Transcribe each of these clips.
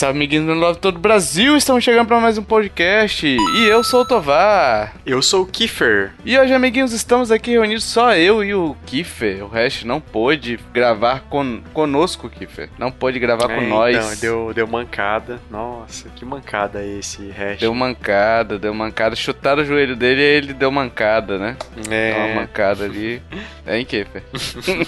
Salve, amiguinhos do Love todo o Brasil! Estamos chegando para mais um podcast e eu sou o Tovar. Eu sou o Kiefer. E hoje, amiguinhos, estamos aqui reunidos só eu e o Kiefer. O resto não pôde gravar con conosco, Kiefer. Não pôde gravar é, com nós. Então, deu, deu mancada. Nossa, que mancada esse resto. Deu mancada, deu mancada. Chutaram o joelho dele e ele deu mancada, né? É. Deu uma mancada ali. Hein, Kiefer?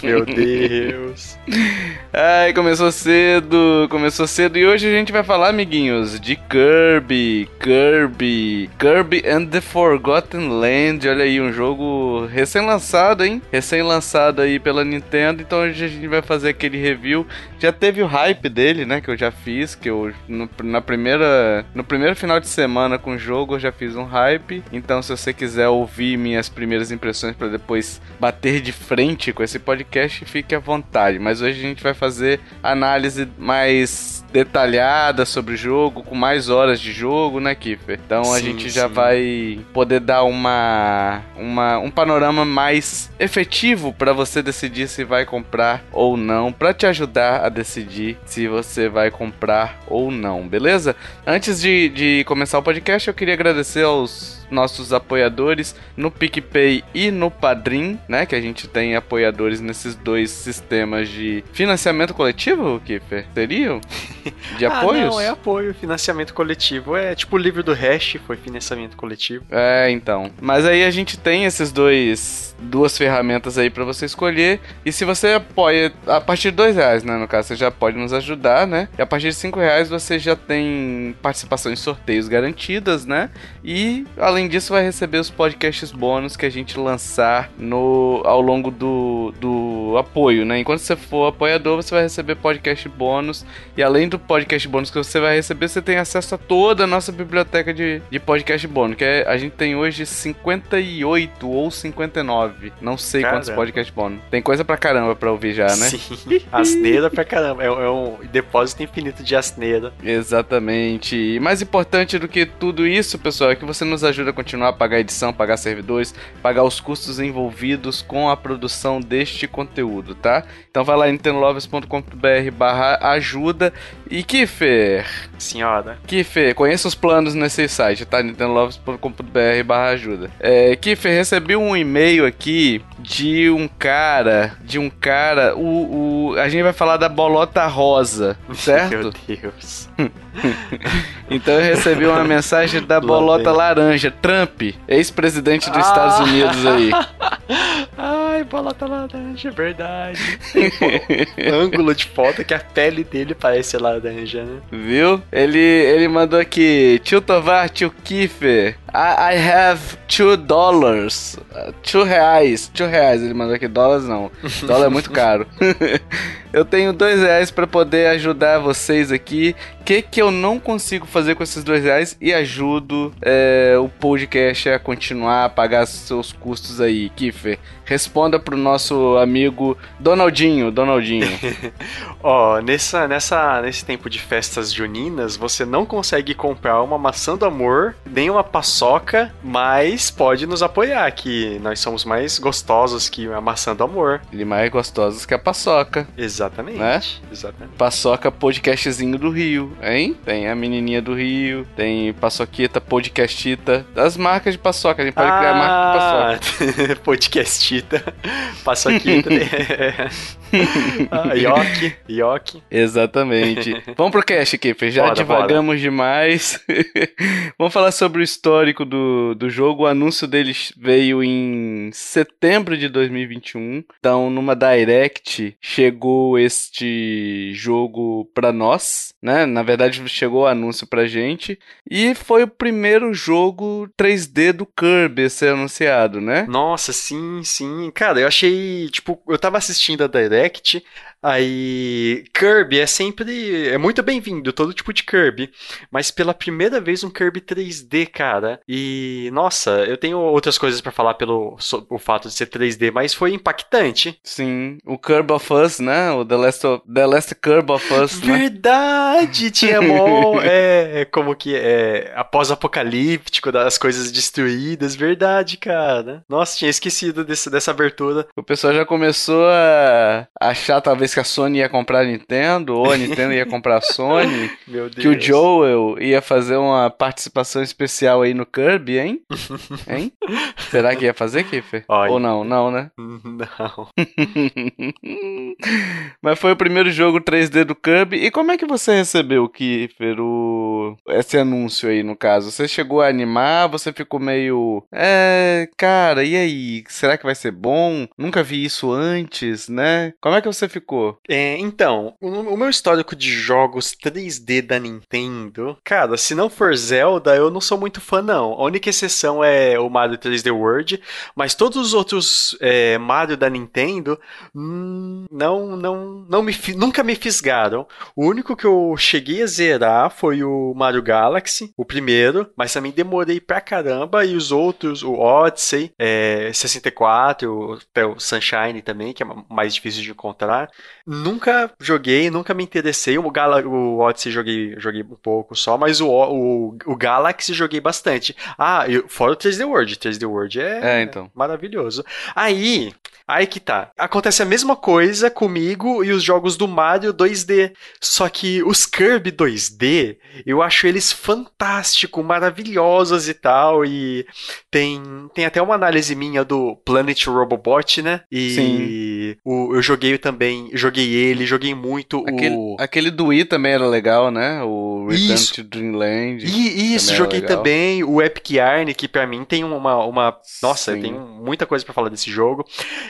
Meu Deus. Ai, começou cedo, começou cedo e hoje a gente vai falar, amiguinhos, de Kirby, Kirby, Kirby and the Forgotten Land. Olha aí, um jogo recém-lançado, hein? Recém-lançado aí pela Nintendo. Então hoje a gente vai fazer aquele review. Já teve o hype dele, né? Que eu já fiz, que eu no, na primeira, no primeiro final de semana com o jogo eu já fiz um hype. Então se você quiser ouvir minhas primeiras impressões para depois bater de frente com esse podcast, fique à vontade. Mas hoje a gente vai fazer análise mais detalhada sobre o jogo, com mais horas de jogo, né, Kiffer? Então a Sim, gente já sim. vai poder dar uma, uma um panorama mais efetivo para você decidir se vai comprar ou não, para te ajudar a decidir se você vai comprar ou não, beleza? Antes de, de começar o podcast, eu queria agradecer aos nossos apoiadores no PicPay e no Padrim, né? Que a gente tem apoiadores nesses dois sistemas de financiamento coletivo, Kiffer? Seriam? De Ah, apoios? não, é apoio, financiamento coletivo. É tipo o livro do Hash, foi financiamento coletivo. É, então. Mas aí a gente tem esses dois duas ferramentas aí pra você escolher. E se você apoia a partir de dois reais, né? No caso, você já pode nos ajudar, né? E a partir de cinco reais você já tem participação em sorteios garantidas, né? E além disso vai receber os podcasts bônus que a gente lançar no ao longo do, do apoio, né? Enquanto você for apoiador, você vai receber podcast bônus. E além do podcast bônus que você vai receber, você tem acesso a toda a nossa biblioteca de, de podcast bônus. Que é, a gente tem hoje 58 ou 59. Não sei quantos Caramba. podcast bônus. Tem coisa pra caramba pra ouvir já, né? Sim, asneira pra caramba. É, é um depósito infinito de asneira. Exatamente. E mais importante do que tudo isso, pessoal, é que você nos ajuda a continuar a pagar edição, pagar servidores, pagar os custos envolvidos com a produção deste conteúdo, tá? Então vai lá em nintendolovers.com.br barra ajuda. E Kiffer, Senhora. Kiffer, conheça os planos nesse site, tá? nintendolovers.com.br barra ajuda. É, Kiffer, recebi um e-mail aqui de um cara, de um cara, o, o, a gente vai falar da bolota rosa, certo? Meu Deus. Então eu recebi uma mensagem da Lá bolota laranja, Trump, ex-presidente dos Ah. Estados Unidos aí. Ai, bolota laranja, é verdade. Ângulo de foto que a pele dele parece laranja, né? Viu? Ele, ele mandou aqui, tio Tovar, tio Kiffer, I, I have two dollars, uh, two reais, two reais, ele mandou aqui, dólares não, dólar é muito caro. Eu tenho dois reais pra poder ajudar vocês aqui, o que que eu não consigo fazer com esses dois reais e ajudo é, o podcast a continuar a pagar seus custos aí, Kiffer. Responda pro nosso amigo Donaldinho, Donaldinho. Ó, nessa, nessa, nesse tempo de festas juninas, você não consegue comprar uma maçã do amor, nem uma paçoca, mas pode nos apoiar, que nós somos mais gostosos que a maçã do amor. Ele mais gostosos que a paçoca. Exatamente. Né? Exatamente. Paçoca podcastzinho do Rio, hein? Tem a menininha do Rio, tem Paçoquita, podcastita. Das marcas de paçoca, a gente pode criar a marca de paçoca. Ah, podcastita. Paçoquita. ah, Yoki. Yoki. Exatamente. Vamos pro cast aqui, Fê. Já Bora, divagamos demais. Vamos falar sobre o histórico do, do jogo. O anúncio dele veio em setembro de 2021. Então, numa Direct, chegou este jogo pra nós, né? Na verdade, chegou o anúncio pra gente. E foi o primeiro jogo 3D do Kirby a ser anunciado, né? Nossa, sim, sim. Cara, eu achei, tipo, eu tava assistindo a Direct, aí Kirby é sempre, é muito bem-vindo, todo tipo de Kirby, mas pela primeira vez um Kirby 3D, cara. E nossa, eu tenho outras coisas pra falar pelo so- o fato de ser 3D, mas foi impactante. Sim, o Kirby of Us, né? O The Last, of, The Last Kirby of Us, né? Verdade, tinha mó, é, como que é, após-apocalíptico das coisas destruídas, verdade, cara. Nossa, tinha esquecido desse, dessa abertura. O pessoal já começou a achar talvez que a Sony ia comprar a Nintendo, ou a Nintendo ia comprar a Sony, Meu Deus. que o Joel ia fazer uma participação especial aí no Kirby, hein? Hein? Será que ia fazer, Kiffer? Ou não? Não, né? Não. Mas foi o primeiro jogo 3D do Kirby. E como é que você recebeu, Kiffer, o... esse anúncio aí, no caso? Você chegou a animar? Você ficou meio... É, cara, e aí? Será que vai ser bom? Nunca vi isso antes, né? Como é que você ficou? É, então, o, o meu histórico de jogos 3D da Nintendo, cara, se não for Zelda, eu não sou muito fã, não. A única exceção é o Mario 3D World, mas todos os outros é, Mario da Nintendo hum, não, não, não me, nunca me fisgaram. O único que eu cheguei a zerar foi o Mario Galaxy, o primeiro, mas também demorei pra caramba, e os outros, o Odyssey, é, 64, o, até o Sunshine também, que é mais difícil de encontrar. Nunca joguei, nunca me interessei. O, Gala, o Odyssey joguei, joguei um pouco só, mas o, o, o Galaxy joguei bastante. Ah, e fora o 3D World. 3D World é, É, então. maravilhoso. Aí, aí que tá. Acontece a mesma coisa comigo e os jogos do Mario 2D. Só que os Kirby 2D, eu acho eles fantásticos, maravilhosos e tal. E tem, tem até uma análise minha do Planet Robobot, né? E o- eu joguei também, joguei ele, joguei muito Aquele, o. aquele do Wii também era legal, né? O Return Isso. to Dreamland. E, isso, também joguei legal. também o Epic Yarn, que pra mim tem uma, uma nossa, Sim. tem muita coisa pra falar desse jogo.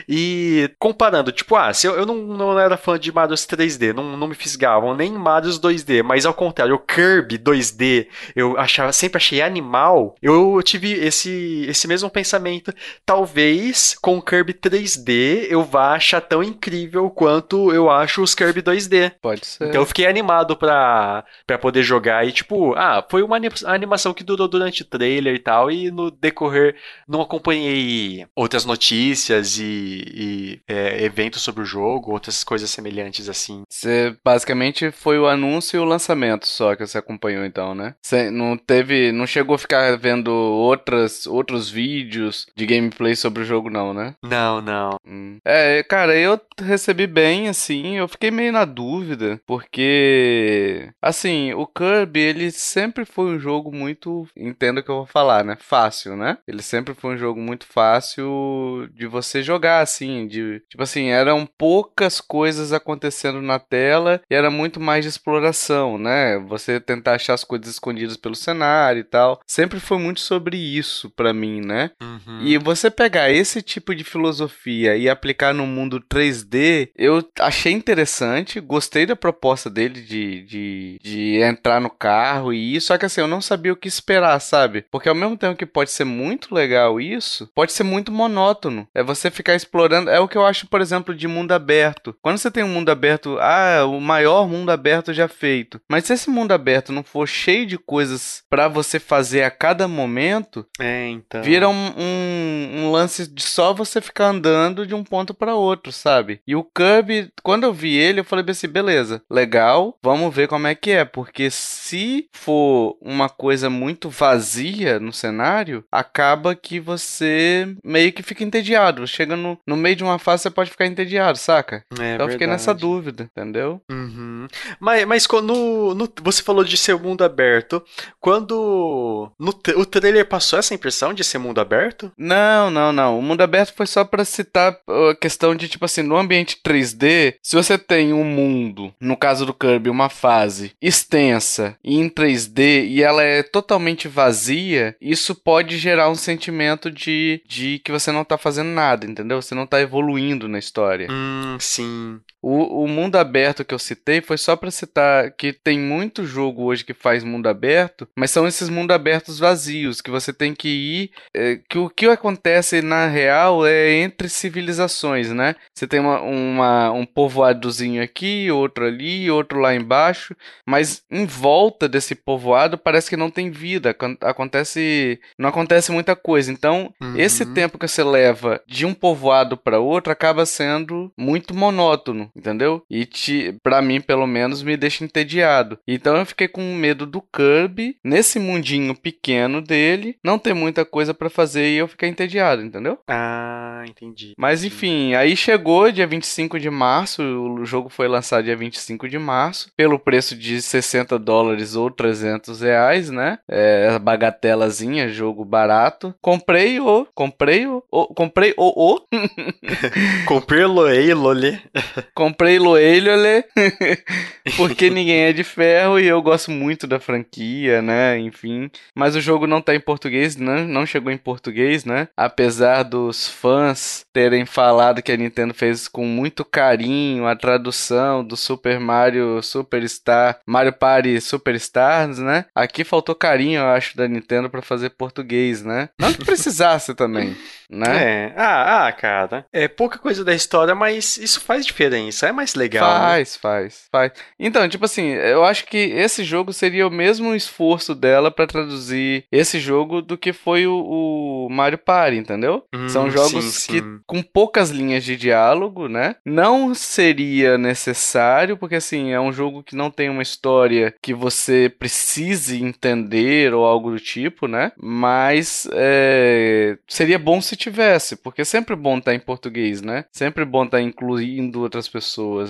E comparando, tipo, ah, se eu, eu não, não era fã de Marios 3D, não, não me fisgavam, nem Marios 2D, mas ao contrário, o Kirby 2D, eu achava, sempre achei animal. Eu tive esse, esse mesmo pensamento. Talvez com o Kirby 3D eu vá achar tão incrível quanto eu acho os Kirby 2D. Pode ser. Então eu fiquei animado pra, pra poder jogar e tipo, ah, foi uma ani- animação que durou durante o trailer e tal, e no decorrer não acompanhei outras notícias e, e, é, eventos sobre o jogo, outras coisas semelhantes assim. Você basicamente foi o anúncio e o lançamento só que você acompanhou então, né? Você não teve, não chegou a ficar vendo outras outros vídeos de gameplay sobre o jogo não, né? Não, não. Hum. É, cara, eu recebi bem, assim, eu fiquei meio na dúvida, porque, assim, o Kirby, ele sempre foi um jogo muito, entendo o que eu vou falar, né? Fácil, né? Ele sempre foi um jogo muito fácil de você jogar, assim, de, tipo assim, eram poucas coisas acontecendo na tela e era muito mais de exploração, né? Você tentar achar as coisas escondidas pelo cenário e tal. Sempre foi muito sobre isso pra mim, né? Uhum. E você pegar esse tipo de filosofia e aplicar no mundo 3D, eu achei interessante, gostei da proposta dele de, de, de entrar no carro e isso, só que assim, eu não sabia o que esperar, sabe? Porque ao mesmo tempo que pode ser muito legal isso, pode ser muito monótono. É você ficar explorando, é o que eu acho, por exemplo, de mundo aberto. Quando você tem um mundo aberto, ah, o maior mundo aberto já feito. Mas se esse mundo aberto não for cheio de coisas pra você fazer a cada momento, É, então. Vira um, um, um lance de só você ficar andando de um ponto pra outro, sabe? E o Kirby, quando eu vi ele, eu falei assim, beleza, legal, vamos ver como é que é, porque se for uma coisa muito vazia no cenário, acaba que você meio que fica entediado. Chega no, no meio de uma fase, você pode ficar entediado, saca? É então eu fiquei nessa verdade. dúvida, entendeu? Uhum. Mas, mas quando no- você falou de ser mundo aberto, quando no, o trailer passou essa impressão de ser mundo aberto? Não, não, não. O mundo aberto foi só pra citar a questão de, tipo assim, no ambiente 3D, se você tem um mundo, no caso do Kirby, uma fase extensa e em 3D e ela é totalmente vazia, isso pode gerar um sentimento de, de que você não tá fazendo nada, entendeu? Você não tá evoluindo na história. Hum, sim. O, o mundo aberto que eu citei foi só pra citar que tem muito jogo hoje que faz mundo aberto, mas são esses mundo abertos vazios que você tem que ir. é, que o que acontece na real é entre civilizações, né? Você tem uma, uma- um povoadozinho aqui, outro ali, outro lá embaixo, mas em volta desse povoado parece que não tem vida. acon- Acontece, não acontece muita coisa. Então, esse Uhum. tempo que você leva de um povoado para outro acaba sendo muito monótono. Entendeu? E te, pra mim, pelo menos, me deixa entediado. Então eu fiquei com medo do Kirby, nesse mundinho pequeno dele, não ter muita coisa para fazer e eu ficar entediado, entendeu? Ah, entendi. Mas enfim, aí chegou dia 25 de março, o jogo foi lançado dia 25 de março, pelo preço de 60 dólares ou 300 reais, né? É, bagatelazinha, jogo barato. Comprei o, comprei o, o comprei o, o. comprei o Loeilole. comprei Loeilole, porque ninguém é de ferro e eu gosto muito da franquia, né? Enfim, mas o jogo não tá em português, né? Não chegou em português, né? Apesar dos fãs terem falado que a Nintendo fez com muito carinho a tradução do Super Mario Superstar, Mario Party Superstars, né? Aqui faltou carinho, eu acho, da Nintendo para fazer português, né? Não que precisasse também, né? É. Ah, ah, cara. É pouca coisa da história, mas isso faz diferença. É mais legal. Faz, né? faz, faz. Então, tipo assim, eu acho que esse jogo seria o mesmo esforço dela para traduzir esse jogo do que foi o, o Mario Party, entendeu? Hum, São jogos sim, que sim. com poucas linhas de diálogo, né? Não seria necessário, porque assim, é um jogo que não tem uma história que você precise entender ou algo do tipo, né? Mas é, seria bom se tivesse, porque é sempre bom estar em português, né? Sempre bom estar incluindo outras pessoas,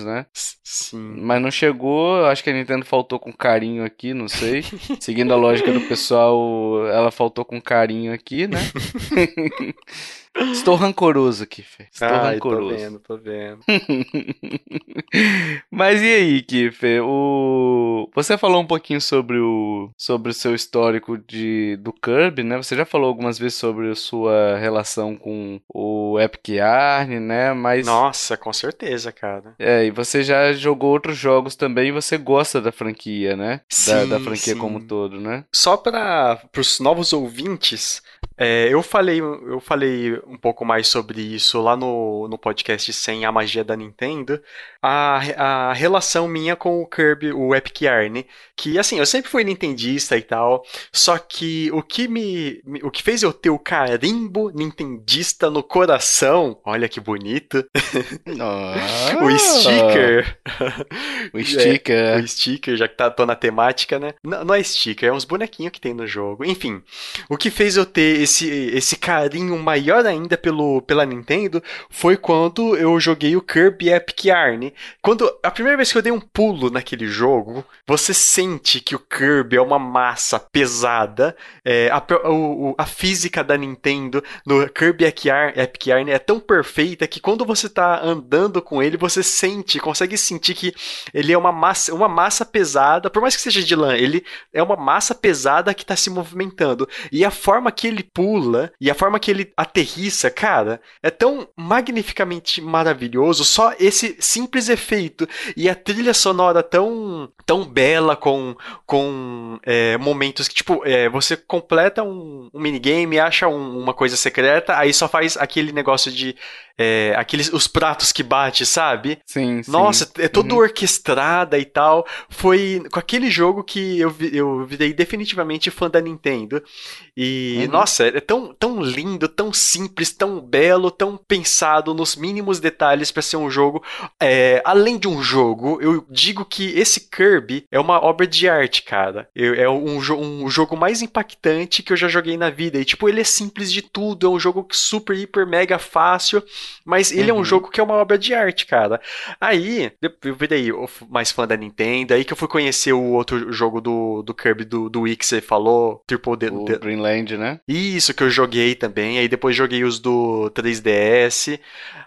né? Sim. Mas não chegou, acho que a Nintendo faltou com carinho aqui, não sei. Seguindo a lógica do pessoal, ela faltou com carinho aqui, né? Estou rancoroso aqui. Estou Ai, rancoroso. tô vendo, tô vendo. Mas e aí, Kiffer? O... Você falou um pouquinho sobre o sobre o seu histórico de do Kirby, né? Você já falou algumas vezes sobre a sua relação com o Epic Yarn, né? Mas Nossa, com certeza, cara. é, e você já jogou outros jogos também e você gosta da franquia, né? da, Sim, da franquia sim. como um todo, né? Só para os novos ouvintes, é, eu falei eu falei um pouco mais sobre isso lá no, no podcast sem a magia da Nintendo, a, a relação minha com o Kirby, o Epic Yarn, que assim, eu sempre fui nintendista e tal, só que o que me, o que fez eu ter o carimbo nintendista no coração, olha que bonito, o sticker, O sticker. o sticker, já que tá, tô na temática, né? Não, não é sticker, é uns bonequinhos que tem no jogo. Enfim, o que fez eu ter esse, esse carinho maior ainda pelo, pela Nintendo foi quando eu joguei o Kirby Epic Yarn. Quando a primeira vez que eu dei um pulo naquele jogo, você sente que o Kirby é uma massa pesada. é, a, o- a física da Nintendo no Kirby Epic Yarn, Epic Yarn é tão perfeita que quando você tá andando com ele, você sente, consegue sentir que ele é uma massa, uma massa pesada, por mais que seja de lã, ele é uma massa pesada que tá se movimentando. E a forma que ele pula e a forma que ele aterrissa, cara, é tão magnificamente maravilhoso, só esse simples efeito e a trilha sonora tão tão bela com com é, momentos que tipo é, você completa um, um minigame, acha um- uma coisa secreta, aí só faz aquele negócio de é, aqueles os pratos que bate, sabe? Sim, sim. Nossa, é todo Uhum. orquestrada e tal. Foi com aquele jogo que eu, eu virei definitivamente fã da Nintendo. E, Uhum. nossa, é tão, tão lindo, tão simples, tão belo, tão pensado nos mínimos detalhes pra ser um jogo. É, além de um jogo, eu digo que esse Kirby é uma obra de arte, cara. Eu- é um, um jogo mais impactante que eu já joguei na vida. E, tipo, ele é simples de tudo, é um jogo super, hiper, mega fácil. Mas ele é um Uhum. jogo que é uma obra de arte, cara. Aí, eu virei mais fã da Nintendo, aí que eu fui conhecer o outro jogo do, do Kirby, do, do Wii que você falou, Triple D. O D- Greenland, né? Isso que eu joguei também, aí depois joguei os do 3DS,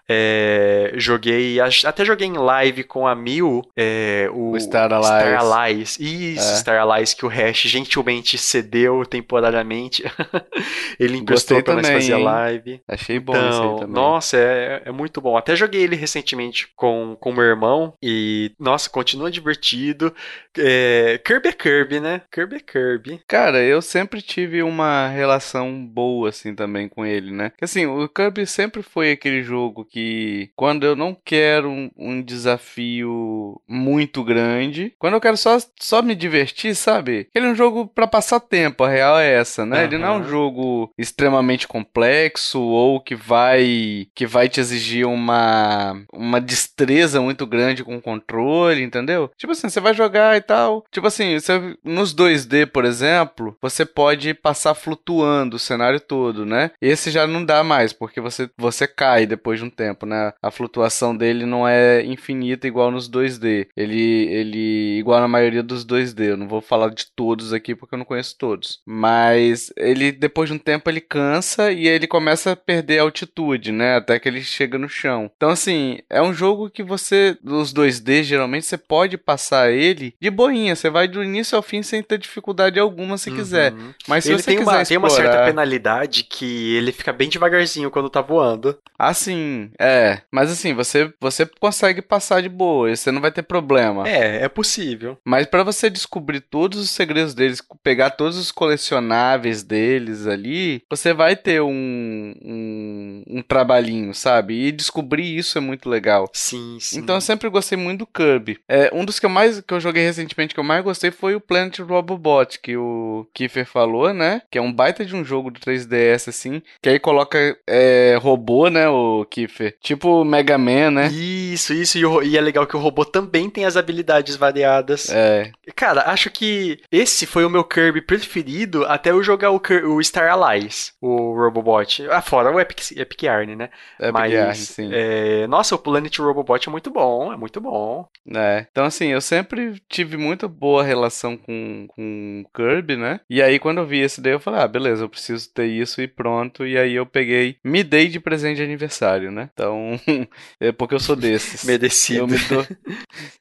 é, joguei, até joguei em live com a Mil, é, o, O Star Allies. Star Allies. Isso, É. Star Allies que o Hash gentilmente cedeu temporariamente. Ele emprestou Gostei pra nós também, fazer a hein? live. Achei bom isso aí Então, também. nossa, é, é muito bom. Até joguei ele recentemente com com meu irmão e, nossa, continua divertido. É, Kirby é Kirby, né? Kirby é Kirby. Cara, eu sempre tive uma relação boa, assim, também com ele, né? Assim, o Kirby sempre foi aquele jogo que, quando eu não quero um, um desafio muito grande, quando eu quero só, só me divertir, sabe? Ele é um jogo para passar tempo, a real é essa, né? Uhum. Ele não é um jogo extremamente complexo ou que vai que vai te exigir uma uma destreza muito grande com o controle, entendeu? Tipo assim, você vai jogar e tal. Tipo assim, você, nos 2D, por exemplo, você pode passar flutuando o cenário todo, né? Esse já não dá mais, porque você, você cai depois de um tempo, né? A flutuação dele não é infinita igual nos 2D. Ele, ele igual na maioria dos 2D. Eu não vou falar de todos aqui porque eu não conheço todos. Mas ele, depois de um tempo, ele cansa e ele começa a perder altitude, né? Até que ele chega no chão. Então, assim, é um jogo que você, nos 2D, geralmente, você pode passar ele de boinha. Você vai do início ao fim sem ter dificuldade alguma se uhum. quiser. Mas se ele você tem quiser uma, explorar... tem uma certa penalidade que ele fica bem devagarzinho quando tá voando. Ah, sim. É. Mas assim, você, você consegue passar de boa. Você não vai ter problema. É, é possível. Mas para você descobrir todos os segredos deles, pegar todos os colecionáveis deles ali, você vai ter um, um, um trabalhinho, sabe? E descobrir isso é muito legal. Sim, sim. Então eu sempre gostei muito do Kirby. É, um dos que eu mais que eu joguei recentemente que eu mais gostei foi o Planet Robobot, que o Kiefer falou, né? Que é um baita de um jogo do 3DS, assim. Que aí coloca é, robô, né, o Kiefer? Tipo Mega Man, né? Isso, isso. E, o, e, é legal que o robô também tem as habilidades variadas. É. Cara, acho que esse foi o meu Kirby preferido até eu jogar o, o Star Allies, o Robobot. Ah, fora o Epic, Epic Yarn, né? Epic Mas, Yarn, sim. É, nossa, o Planet Robobot é muito bom, é muito bom. É. Então, assim, eu sempre tive muito boa relação com, com Kirby, né? E aí, quando eu vi esse daí, eu falei, ah, beleza, eu preciso ter isso e pronto. E aí eu peguei, me dei de presente de aniversário, né? Então, é porque eu sou desses. Merecido. Eu me, dou,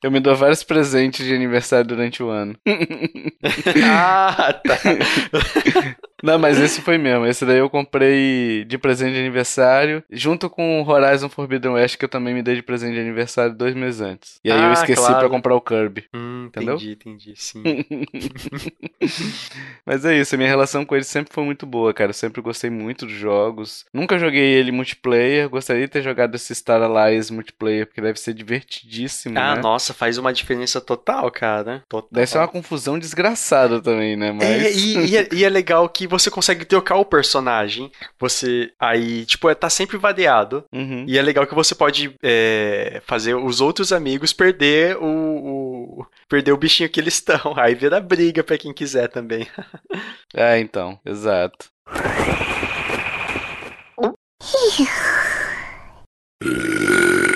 eu me dou vários presentes de aniversário durante o ano. ah, tá. Não, mas esse foi mesmo. Esse daí eu comprei de presente de aniversário, junto com o Horizon Forbidden West, que eu também me dei de presente de aniversário dois meses antes. E aí ah, eu esqueci claro. pra comprar o Kirby. Hum, entendeu? Entendi, entendi, sim. mas é isso, a minha relação com ele sempre foi muito boa, cara. Eu sempre gostei muito dos jogos. Nunca joguei ele multiplayer, gostaria de ter jogado esse Star Allies multiplayer, porque deve ser divertidíssimo. Ah, né? nossa, faz uma diferença total, cara. Total. Deve ser uma confusão desgraçada também, né? Mas... É, e, e, é, e é legal que você consegue trocar o personagem. Você aí, tipo, é, tá sempre vadeado. Uhum. E é legal que você pode é, fazer os outros amigos perder o, o, perder o bichinho que eles estão. Aí vira briga para quem quiser também. é, então, exato.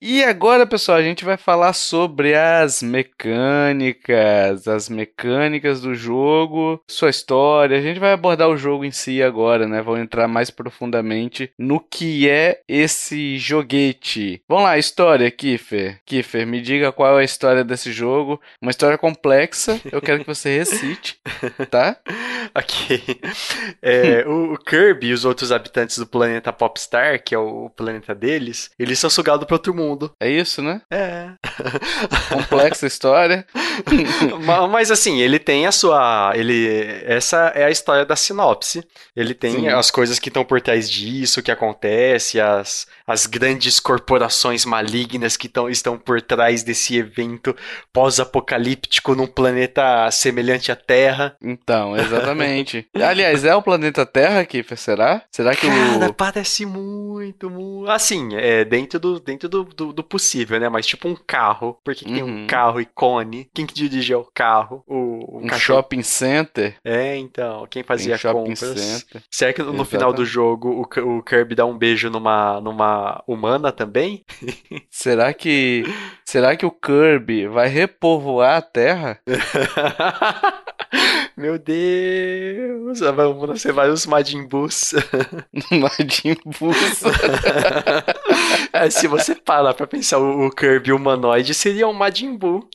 E agora, pessoal, a gente vai falar sobre as mecânicas, as mecânicas do jogo, sua história. A gente vai abordar o jogo em si agora, né? Vamos entrar mais profundamente no que é esse joguete. Vamos lá, história, Kiffer. Kiffer, me diga qual é a história desse jogo. Uma história complexa, eu quero que você recite, tá? ok. É, o, o Kirby e os outros habitantes do planeta Popstar, que é o planeta deles, eles são sugados para outro mundo mundo. É isso, né? É. Complexa história. Mas assim, ele tem a sua. Ele, essa é a história da sinopse. Ele tem Sim. as coisas que estão por trás disso, o que acontece, as, as grandes corporações malignas que tão, estão por trás desse evento pós-apocalíptico num planeta semelhante à Terra. Então, exatamente. Aliás, é o planeta Terra, Kiffer? Será? Será que Cara, o. parece muito, muito. Assim, é dentro do, dentro do, do, do possível, né? Mas tipo um carro. Porque uhum. tem um uhum. carro icone. Quem que dirigia o carro? O, o um cachorro. shopping center. É, então. Quem fazia tem compras. Center. Será que no Exatamente. final do jogo o, o Kirby dá um beijo numa, numa humana também? será que. Será que o Kirby vai repovoar a Terra? Meu Deus! Vários Majin Boos. Majin Boos. é, se você parar pra pensar, o, Kirby humanoide seria um Majin Buu.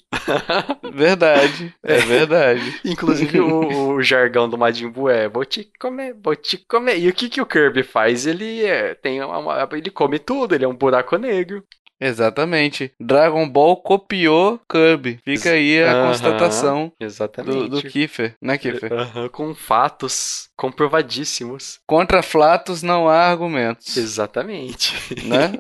Verdade, é, verdade. Inclusive o, o, jargão do Majin Buu é vou te comer, vou te comer. E o que, que o Kirby faz? Ele é, tem uma, ele come tudo, ele é um buraco negro. Exatamente. Dragon Ball copiou Kirby. Fica aí a Aham, constatação Exatamente. do, do Kiefer, né, Kiefer? Aham, com fatos comprovadíssimos. Contra Flatos não há argumentos, Exatamente. né?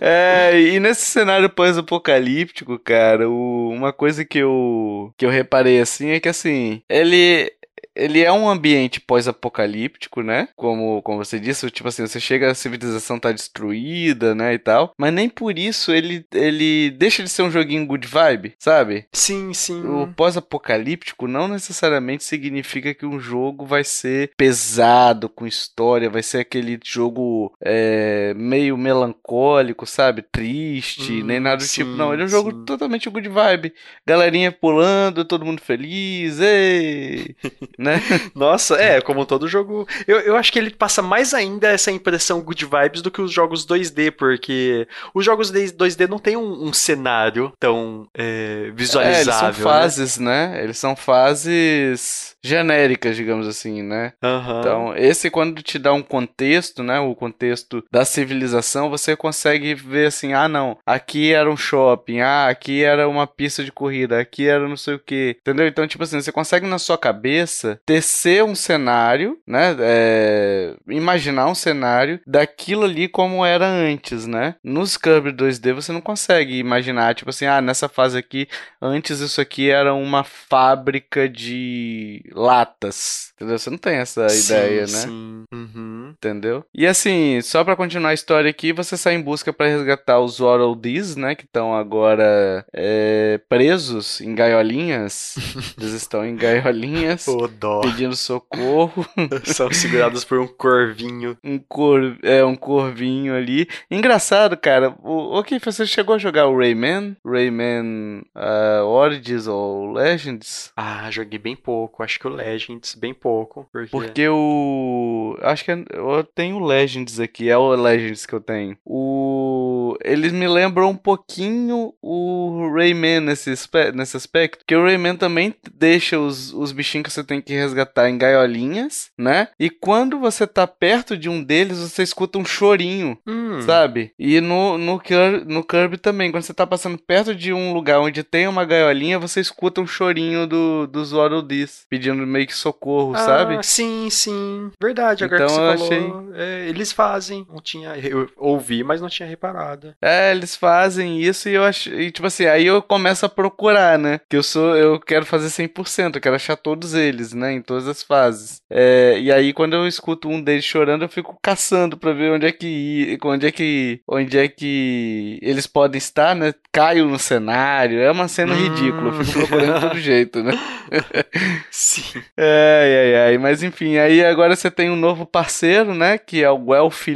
É, e nesse cenário pós-apocalíptico, cara, o- uma coisa que eu, que eu reparei assim é que assim, ele. Ele é um ambiente pós-apocalíptico, né? Como, como você disse, tipo assim, você chega, a civilização tá destruída, né, e tal. Mas nem por isso ele, ele deixa de ser um joguinho good vibe, sabe? Sim, sim. O pós-apocalíptico não necessariamente significa que um jogo vai ser pesado com história, vai ser aquele jogo é, meio melancólico, sabe? Triste, Hum, nem nada do sim, tipo. Não, ele é um jogo sim. totalmente good vibe. Galerinha pulando, todo mundo feliz, ei! né? Nossa, é, como todo jogo. Eu, eu acho que ele passa mais ainda essa impressão good vibes do que os jogos 2D, porque os jogos 2D não tem um, um cenário tão é, É, eles visualizável. são né? fases, né? Eles são fases genéricas, digamos assim, né? Aham. Então, esse quando te dá um contexto, né, o contexto da civilização, você consegue ver assim, ah, não, aqui era um shopping, ah, aqui era uma pista de corrida, aqui era não sei o quê, entendeu? Então, tipo assim, você consegue na sua cabeça tecer um cenário, né, é, imaginar um cenário daquilo ali como era antes, né? Nos Kirby 2D você não consegue imaginar, tipo assim, ah, nessa fase aqui, antes isso aqui era uma fábrica de latas, entendeu? Você não tem essa Sim, ideia, né? Sim. Uhum. Entendeu? E assim, só pra continuar a história aqui, você sai em busca pra resgatar os Oral D's, né? Que estão agora é, presos em gaiolinhas. Eles estão em gaiolinhas, dó. pedindo socorro. São segurados por um corvinho. Um, cor, é, um corvinho ali. Engraçado, cara. O, o que você chegou a jogar o Rayman? Rayman ah, Origins ou Legends? Ah, joguei bem pouco. Acho que o Legends, bem pouco. Porque. Porque o. Acho que é- eu tenho Legends aqui, é o Legends que eu tenho. O. Eles me lembram um pouquinho o Rayman nesse, nesse aspecto. Porque o Rayman também deixa os, os bichinhos que você tem que resgatar em gaiolinhas, né? E quando você tá perto de um deles, você escuta um chorinho. Hum, Sabe? E no, no, Kir- no Kirby também, quando você tá passando perto de um lugar onde tem uma gaiolinha, você escuta um chorinho do, dos Waddle Dees, pedindo meio que socorro, ah, sabe? Sim, sim. Verdade, agora Então que você falou. é, eles fazem. Não tinha. Eu ouvi, mas não tinha reparado. É, eles fazem isso e eu acho. E tipo assim, aí eu começo a procurar, né? Que eu sou. Eu quero fazer 100%, eu quero achar todos eles, né? Em todas as fases. É, e aí quando eu escuto um deles chorando, eu fico caçando pra ver onde é que. ir- Onde é que. Onde é que eles podem estar, né? Caio no cenário. É uma cena Hum. ridícula. Eu fico procurando de todo jeito, né? Sim. Ai, ai, ai. Mas enfim, aí agora você tem um novo parceiro, né? Que é o Guelph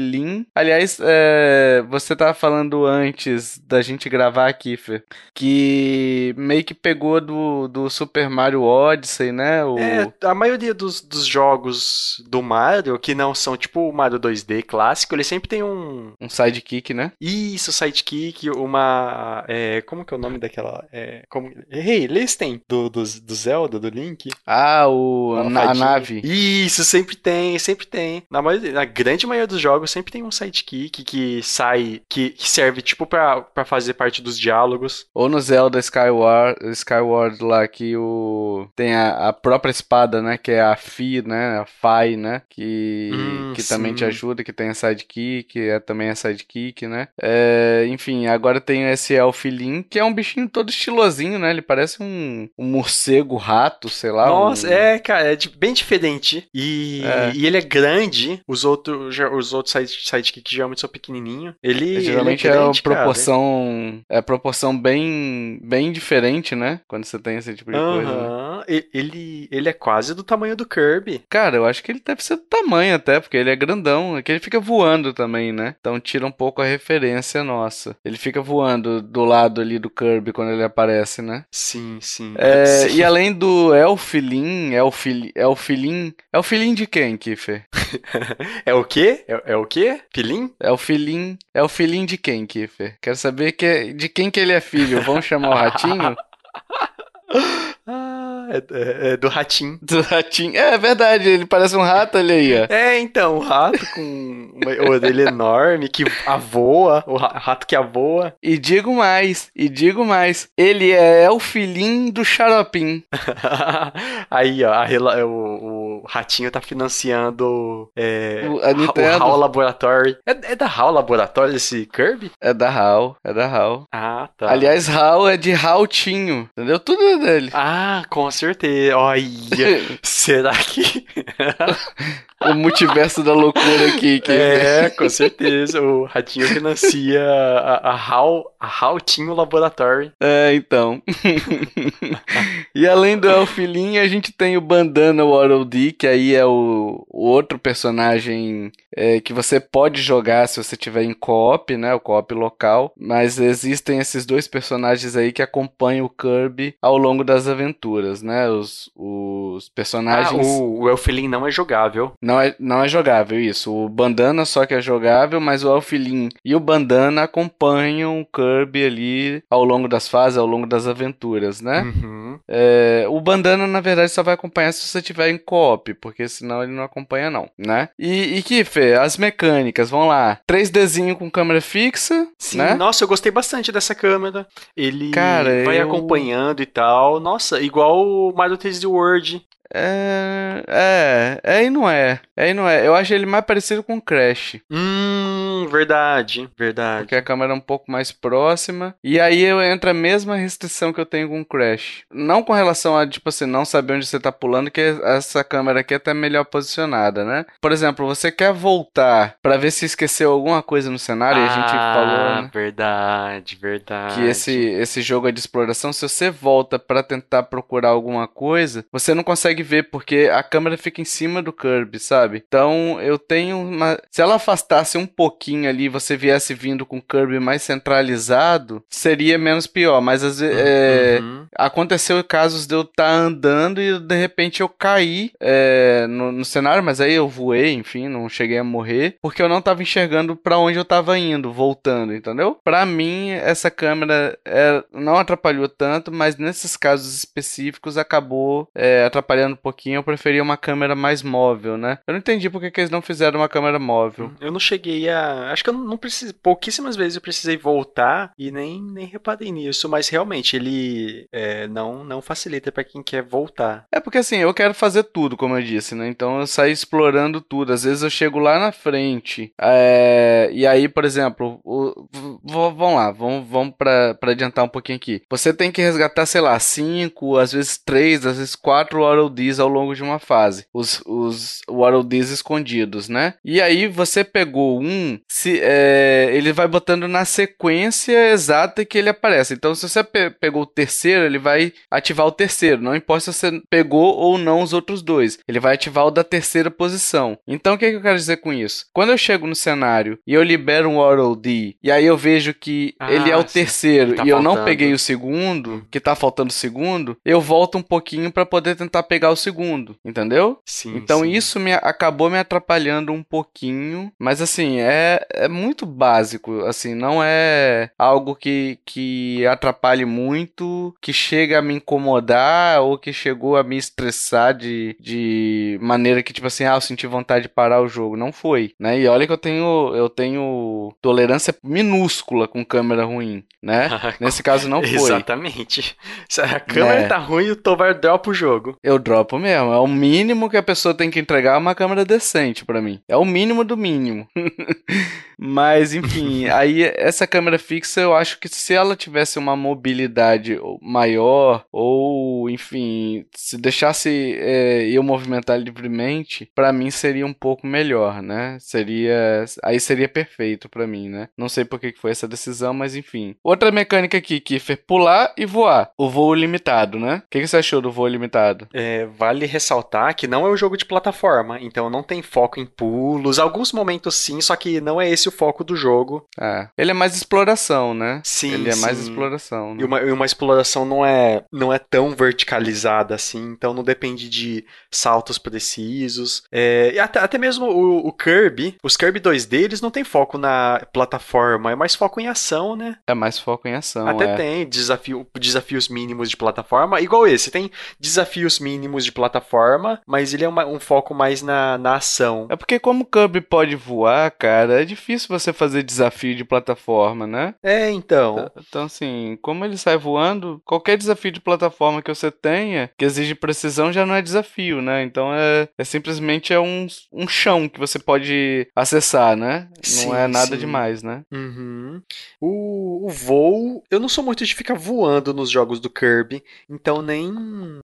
Aliás, é, você tava falando antes da gente gravar aqui, Fer, que meio que pegou do, do Super Mario Odyssey, né? O... É, a maioria dos, dos jogos do Mario, que não são tipo o Mario 2D clássico, ele sempre tem um. Um sidekick, né? Isso, sidekick, uma. é, como que é o nome daquela. É, como, hey, listen! Do, do, do Zelda, do Link. Ah, o, Uma na- a nave. Isso, sempre tem, sempre tem. Na, maioria, na grande maioria dos jogos sempre tem um sidekick que sai, que, que serve tipo pra, pra fazer parte dos diálogos. Ou no Zelda Skyward, Skyward lá, que o tem a, a própria espada, né? Que é a Fi, né? A Fai, né? Que, Hum, que também te ajuda, que tem a sidekick, que é também a sidekick, né? É, enfim, agora tem esse Elfilin, que é um bichinho todo estilosinho, né? Ele parece um, um morcego rato, sei lá. Nossa, um- é, cara, é bem diferente. E, É. e ele é grande. Os outros, os outros side- sidekicks geralmente são pequenininho. Ele, Geralmente ele é uma grande, cara. proporção, é proporção bem, bem diferente, né? Quando você tem esse tipo de coisa. né? Ele, ele é quase do tamanho do Kirby. Cara, eu acho que ele deve ser do tamanho até, porque ele é grandão. É que ele fica voando também, né? Então tira um pouco a referência nossa. Ele fica voando do lado ali do Kirby quando ele aparece, né? Sim, sim. É, Sim. e além do Elfilin, Elfilin, Elfilin, Elfilin de quem, Kiffer? É o quê? É, é o quê? Pilim? Elfilin, Elfilin de quem, Kiffer? Quero saber que, de quem que ele é filho. Vamos chamar o ratinho? Ah, é, é, é do ratinho. Do ratinho. É, é verdade, ele parece um rato, olha aí, ó. É, então, um rato com uma orelha enorme que avoa, o rato que avoa. E digo mais, e digo mais, ele é o filhinho do xaropim. aí, ó, a, o, o, ratinho tá financiando é, o, o HAL Laboratory. É, é da HAL Laboratory esse Kirby? É da HAL, é da HAL. Ah, tá. Aliás, HAL é de Haltinho, entendeu? Tudo é dele. Ah, com certeza. Olha, será que... o multiverso da loucura aqui. Que... É, com certeza. O Ratinho financia a, a, HAL, a Haltinho Laboratory. É, então. e além do Elfilin, a gente tem o Bandana Waddle Dee, que aí é o, o outro personagem é, que você pode jogar se você tiver em co-op, né? O co-op local. Mas existem esses dois personagens aí que acompanham o Kirby ao longo das aventuras, né? Os, os personagens. Ah, o, o Elfilin não é jogável. Não é, não é jogável, isso. O Bandana só que é jogável, mas o Elfilin e o Bandana acompanham o Kirby ali ao longo das fases, ao longo das aventuras, né? Uhum. É, o Bandana, na verdade, só vai acompanhar se você tiver em co-op, porque senão ele não acompanha, não, né? E, e Kiffer, as mecânicas, vamos lá. 3Dzinho com câmera fixa, Sim, né? nossa, eu gostei bastante dessa câmera. Ele Cara, vai eu... acompanhando e tal. Nossa, igual o Mario 3D World. É, é, é e não é. É e não é. Eu acho ele mais parecido com Crash. Hum, verdade, verdade. Porque a câmera é um pouco mais próxima. E aí eu entra a mesma restrição que eu tenho com o Crash. Não com relação a, tipo assim, não saber onde você tá pulando, que essa câmera aqui é até melhor posicionada, né? Por exemplo, você quer voltar para ver se esqueceu alguma coisa no cenário ah, e a gente falou, né? verdade, verdade. Que esse, esse jogo é de exploração. Se você volta para tentar procurar alguma coisa, você não consegue ver porque a câmera fica em cima do Kirby, sabe? Então eu tenho uma. Se ela afastasse um pouquinho ali, você viesse vindo com o Kirby mais centralizado, seria menos pior. Mas às vezes. É... Uhum. Aconteceu casos de eu estar tá andando e de repente eu caí é, no, no, cenário, mas aí eu voei, enfim, não cheguei a morrer, porque eu não estava enxergando para onde eu estava indo, voltando, entendeu? Para mim, essa câmera é, não atrapalhou tanto, mas nesses casos específicos acabou é, atrapalhando um pouquinho. Eu preferia uma câmera mais móvel, né? Eu não entendi porque que eles não fizeram uma câmera móvel. Eu não cheguei a. Acho que eu não precisei. Pouquíssimas vezes eu precisei voltar e nem, nem reparei nisso, mas realmente ele é, não, não facilita para quem quer voltar. É porque assim, eu quero fazer tudo, como eu disse, né? Então eu saio explorando tudo. Às vezes eu chego lá na frente. É... E aí, por exemplo, o... vamos lá, vamos, vamos para adiantar um pouquinho aqui. Você tem que resgatar, sei lá, cinco, às vezes três, às vezes quatro Dees ao longo de uma fase. Os, os Dees escondidos, né? E aí você pegou um, se, é... ele vai botando na sequência exata que ele aparece. Então, se você pe pegou o terceiro, ele vai ativar o terceiro. Não importa se você pegou ou não os outros dois. Ele vai ativar o da terceira posição. Então, o que, é que eu quero dizer com isso? Quando eu chego no cenário e eu libero um Waddle Dee, e aí eu vejo que ah, ele é o sim. terceiro tá e eu faltando. não peguei o segundo, que tá faltando o segundo, eu volto um pouquinho para poder tentar pegar o segundo, entendeu? Sim. Então, sim. isso me acabou me atrapalhando um pouquinho, mas assim, é, é muito básico, assim, não é algo que, que atrapalhe muito, que chega a me incomodar ou que chegou a me estressar de, de maneira que, tipo assim, ah, eu senti vontade de parar o jogo. Não foi, né? E olha que eu tenho, eu tenho tolerância minúscula com câmera ruim, né? Nesse caso não foi. Exatamente. Se a câmera É. tá ruim, o Tovar dropa o jogo. Eu dropo mesmo. É o mínimo que a pessoa tem que entregar uma câmera decente pra mim. É o mínimo do mínimo. Mas, enfim, aí essa câmera fixa eu acho que se ela tivesse uma mobilidade maior, ou, enfim, se deixasse é, eu movimentar livremente, pra mim seria um pouco melhor, né? Seria. Aí seria perfeito pra mim, né? Não sei por que foi essa decisão, mas enfim. Outra mecânica aqui, Kiffer, pular e voar. O voo limitado, né? O que, que você achou do voo limitado? É, vale ressaltar que não é um jogo de plataforma, então não tem foco em pulos. Alguns momentos sim, só que não é esse o foco do jogo. É. Ele é mais exploração, né? Sim, Ele é mais sim. exploração. né? E uma, e uma exploração não é, não é tão verticalizada assim, então não depende de saltos precisos. É, e até, até mesmo o, o Kirby, os Kirby 2D, eles não tem foco na plataforma, é mais foco em ação, né? É mais foco em ação. Até é. tem desafio, desafios mínimos de plataforma, igual esse, tem desafios mínimos de plataforma, mas ele é uma- um foco mais na, na ação. É porque como o Kirby pode voar, cara, é difícil você fazer desafio de plataforma, né? É, então. Então, assim, como ele sai voando, qualquer desafio de plataforma que você tenha, que exige precisão, já não é desafio, né? Então é, é simplesmente é um, um chão que você pode acessar, né? Sim, não é nada sim. demais, né? Uhum. O, o voo, eu não sou muito de ficar voando nos jogos do Kirby, então nem,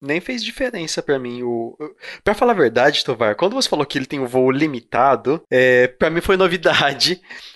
nem fez diferença pra mim. O, pra falar a verdade, Tovar, quando você falou que ele tem o voo limitado, é, para mim foi novidade,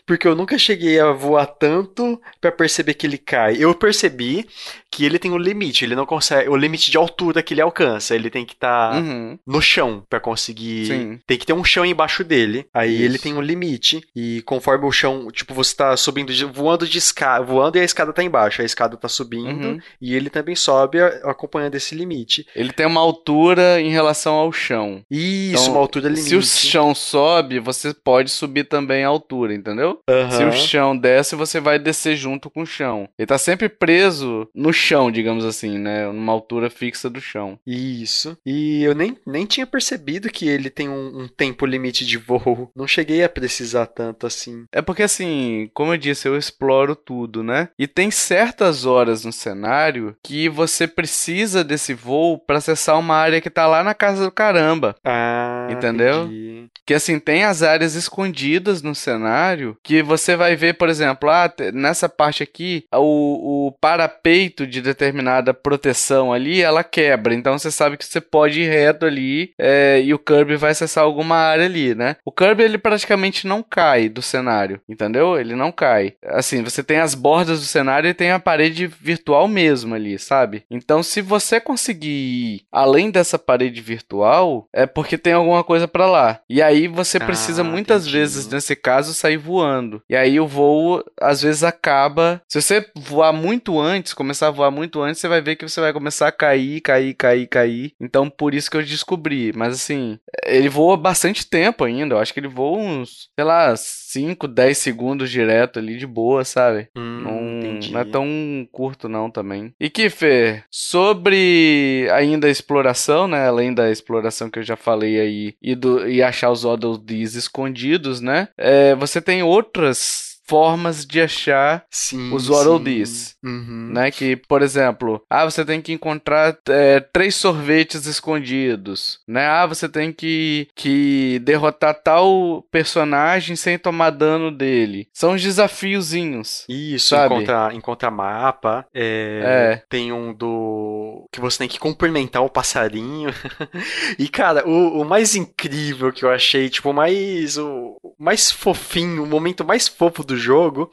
porque eu nunca cheguei a voar tanto pra perceber que ele cai. Eu percebi que ele tem um limite, ele não consegue, o limite de altura que ele alcança, ele tem que estar Uhum. no chão pra conseguir. Sim. Tem que ter um chão embaixo dele. Aí Isso. ele tem um limite. E conforme o chão, tipo, você tá subindo, de- voando de escada, voando e a escada tá embaixo. A escada tá subindo Uhum. e ele também sobe acompanhando esse limite. Ele tem uma altura em relação ao chão. Isso, Então, uma altura limite. Se o chão sobe, você pode subir também a altura, entendeu? Se Aham. o chão desce, você vai descer junto com o chão. Ele tá sempre preso no chão, digamos assim, né? Numa altura fixa do chão. Isso. E eu nem, nem tinha percebido que ele tem um, um tempo limite de voo. Não cheguei a precisar tanto assim. É porque assim, como eu disse, eu exploro tudo, né? E tem certas horas no cenário que você precisa desse voo pra acessar uma área que tá lá na casa do caramba. Ah, Entendeu? entendi. Que assim, tem as áreas escondidas no cenário que você vai ver, por exemplo, ah, nessa parte aqui, o, o parapeito de determinada proteção ali, ela quebra. Então você sabe que você pode ir reto ali é, e o Kirby vai acessar alguma área ali, né? O Kirby, ele praticamente não cai do cenário, entendeu? Ele não cai. Assim, você tem as bordas do cenário e tem a parede virtual mesmo ali, sabe? Então, se você conseguir ir além dessa parede virtual, é porque tem alguma coisa pra lá. E aí você precisa Ah, muitas entendi. vezes, nesse caso, sair voando. E aí o voo às vezes acaba. Se você voar muito antes, começar a voar muito antes, você vai ver que você vai começar a cair, cair, cair, cair. Então por isso que eu descobri. Mas assim, ele voa bastante tempo ainda. Eu acho que ele voa uns, sei lá, 5, 10 segundos direto ali de boa, sabe? Hum, Não, não é tão curto não também. E Kiffer, sobre ainda a exploração, né? Além da exploração que eu já falei aí e, do, e achar os Dees escondidos, né? É, você tem outras formas de achar Sim, os Waddle. Dees. Uhum. né? Que, por exemplo, ah, você tem que encontrar é, três sorvetes escondidos, né? Ah, você tem que, que derrotar tal personagem sem tomar dano dele. São uns desafiozinhos. Isso, Sabe? encontrar, encontrar mapa. é, É. Tem um do. que você tem que cumprimentar o passarinho. e, cara, o, o mais incrível que eu achei, tipo, mais. O mais fofinho, o momento mais fofo do jogo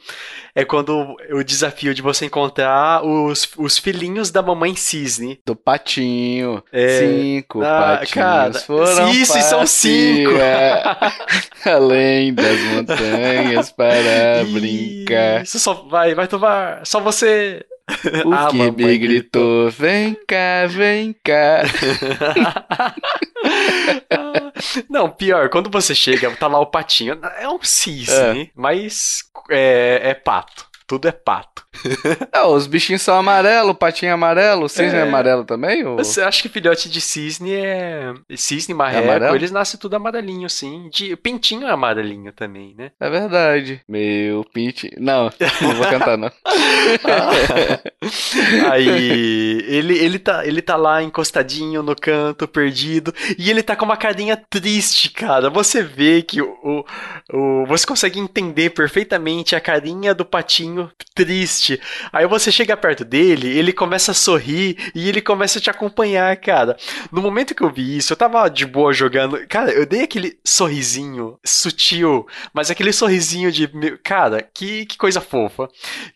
é quando o desafio de você encontrar os, os filhinhos da mamãe cisne. Do patinho. É. Cinco Ah, patinhos cara, foram isso, e são cinco. Além das montanhas para brincar. Isso só vai, vai tomar. Só você. O Ah, que mamãe gritou, vem cá, vem cá. Não, pior, quando você chega, tá lá o patinho. É um cisne, mas é, é pato. Tudo é pato. Ah, os bichinhos são amarelo, o patinho é amarelo, o cisne é, É. amarelo também? Ou... Você acha que filhote de cisne é. Cisne, marreco, amarelo? eles nascem tudo amarelinho, sim. De... Pintinho é amarelinho também, né? É verdade. Meu pinche. Não, não vou cantar, não. Aí ele, ele, tá, ele tá lá encostadinho no canto, perdido, e ele tá com uma carinha triste, cara. Você vê que o, o, o- você consegue entender perfeitamente a carinha do patinho triste. Aí você chega perto dele, ele começa a sorrir e ele começa a te acompanhar, cara. No momento que eu vi isso, eu tava de boa jogando. Cara, eu dei aquele sorrisinho sutil, mas aquele sorrisinho de. Cara, que, que coisa fofa.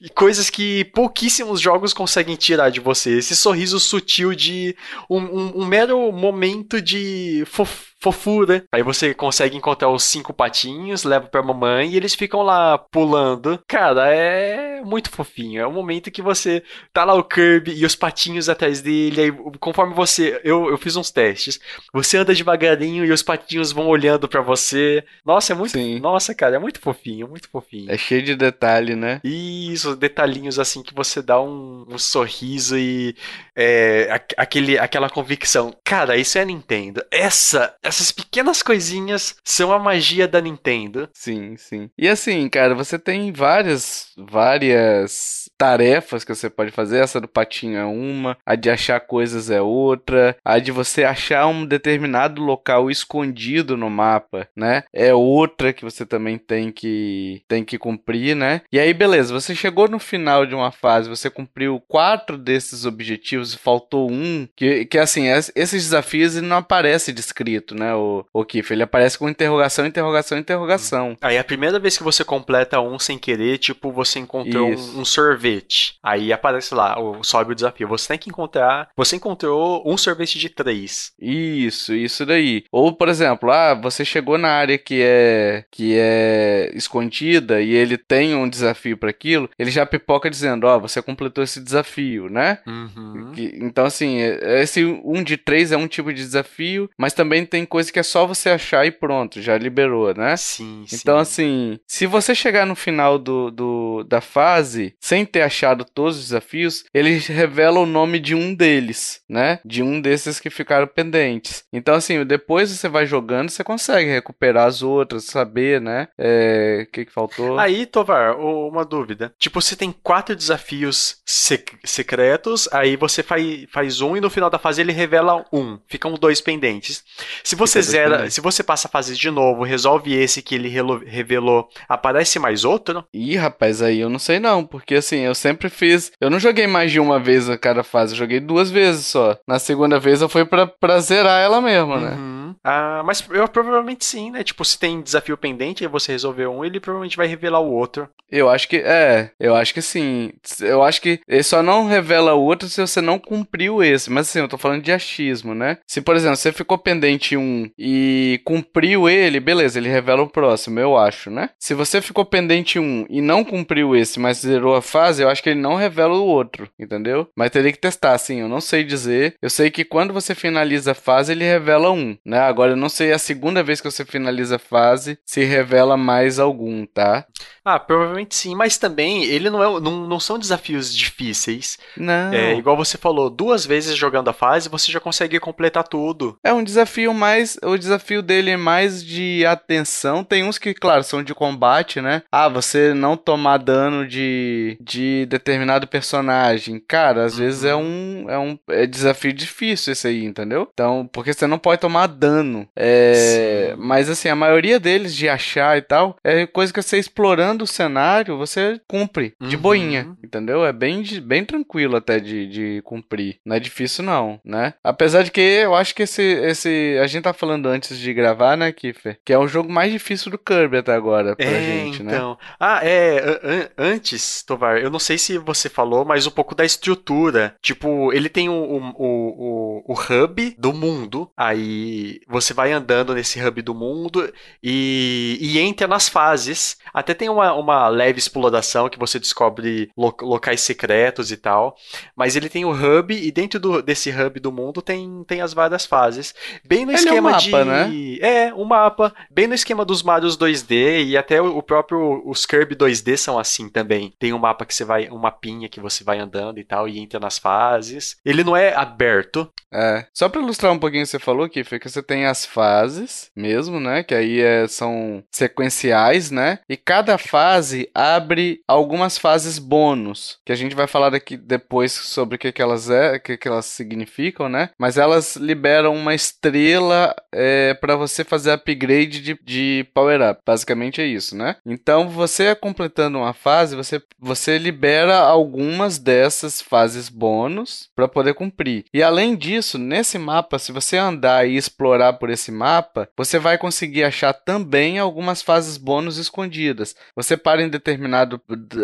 E coisas que pouquíssimos jogos conseguem tirar de você. Esse sorriso sutil de um, um- um mero momento de fof- fofura. Aí você consegue encontrar os cinco patinhos, leva pra mamãe e eles ficam lá pulando. Cara, é muito fofinho. É o momento que você tá lá o Kirby e os patinhos atrás dele. Aí, conforme você. Eu, eu fiz uns testes. Você anda devagarinho e os patinhos vão olhando para você. Nossa, é muito. Sim. Nossa, cara, é muito fofinho, muito fofinho. É cheio de detalhe, né? Isso, detalhinhos assim que você dá um, um sorriso e é, aquele, aquela convicção. Cara, isso é Nintendo. Essa, essas pequenas coisinhas são a magia da Nintendo. Sim, sim. E assim, cara, você tem várias, várias tarefas que você pode fazer. Essa do patinho é uma, a de achar coisas é outra, a de você achar um determinado local escondido no mapa, né? É outra que você também tem que tem que cumprir, né? E aí, beleza, você chegou no final de uma fase, você cumpriu quatro desses objetivos e faltou um, que, que assim, esses desafios não aparece descrito, né, o, o Kiff, ele aparece com interrogação, interrogação, interrogação. Aí a primeira vez que você completa um sem querer, tipo, você encontrou um, um, sorvete, aí aparece lá, sobe o desafio, você tem que encontrar, você encontrou um sorvete de três. Isso, isso daí. Ou, por exemplo, ah, você chegou na área que é, que é escondida e ele tem um desafio para aquilo, ele já pipoca dizendo, ó, oh, você completou esse desafio, né? Uhum. Então, assim, é, esse um de três é um tipo de desafio, mas também tem coisa que é só você achar e pronto, já liberou, né? Sim, Então, assim, se você chegar no final do, do, da fase sem ter achado todos os desafios, ele revela o nome de um deles, né? De um desses que ficaram pendentes. Então, assim, depois você vai jogando, você consegue recuperar as outras, saber, né? É, o que, que faltou. Aí, Tovar, uma dúvida. Tipo, você tem quatro desafios sec secretos, aí você faz, faz um e no final da fase ele revela um. Ficam dois pendentes. Se você Fica zera, se você passa a fase de novo, resolve esse que ele revelou, aparece mais outro? Ih, rapaz, aí eu não sei não, porque assim, eu sempre fiz. Eu não joguei mais de uma vez a cada fase, eu joguei duas vezes só. Na segunda vez eu fui pra, pra zerar ela mesmo, né? Uhum. Ah, mas eu provavelmente sim, né? Tipo, se tem desafio pendente e você resolver um, ele provavelmente vai revelar o outro. Eu acho que é, eu acho que sim. Eu acho que ele só não revela o outro se você não cumpriu esse. Mas assim, eu tô falando de achismo, né? Se, por exemplo, você ficou pendente um e cumpriu ele, beleza, ele revela o próximo, eu acho, né? Se você ficou pendente um e não cumpriu esse, mas zerou a fase, eu acho que ele não revela o outro, entendeu? Mas teria que testar, assim, eu não sei dizer. Eu sei que quando você finaliza a fase, ele revela um, né? Agora eu não sei a segunda vez que você finaliza a fase se revela mais algum, tá? Ah, provavelmente sim, mas também ele não é, não, não são desafios difíceis. Não. É igual você falou, duas vezes jogando a fase você já consegue completar tudo. É um desafio mais, o desafio dele é mais de atenção. Tem uns que, claro, são de combate, né? Ah, você não tomar dano de, de determinado personagem. Cara, às uhum. vezes é um é um é desafio difícil esse aí, entendeu? Então, porque você não pode tomar dano. É, mas assim, a maioria deles de achar e tal é coisa que você explorando o cenário, você cumpre de uhum. boinha, entendeu? É bem, bem tranquilo até de, de cumprir. Não é difícil, não, né? Apesar de que eu acho que esse, esse. A gente tá falando antes de gravar, né, Kiffer? Que é o jogo mais difícil do Kirby até agora pra é, gente, né? então. né? Ah, é. Antes, Tovar, eu não sei se você falou, mas um pouco da estrutura. Tipo, ele tem o, o, o, o hub do mundo. Aí você vai andando nesse hub do mundo e, e entra nas fases. Até tem uma uma, leve exploração que você descobre lo, locais secretos e tal. Mas ele tem o hub, e dentro do, desse hub do mundo tem, tem as várias fases. Bem no ele esquema é um mapa, de. Né? É, um mapa. Bem no esquema dos Marios 2D e até o, o próprio. Os Kirby 2D são assim também. Tem um mapa que você vai. Um mapinha que você vai andando e tal, e entra nas fases. Ele não é aberto. É. Só pra ilustrar um pouquinho o que você falou, que que você as fases mesmo, né? Que aí é, são sequenciais, né? E cada fase abre algumas fases bônus, que a gente vai falar daqui depois sobre o que, que elas é, o que, que elas significam, né? Mas elas liberam uma estrela é, para você fazer upgrade de, de power up. Basicamente é isso, né? Então você completando uma fase, você, você libera algumas dessas fases bônus para poder cumprir. E além disso, nesse mapa, se você andar e explorar procurar por esse mapa, você vai conseguir achar também algumas fases bônus escondidas. Você para em determinado,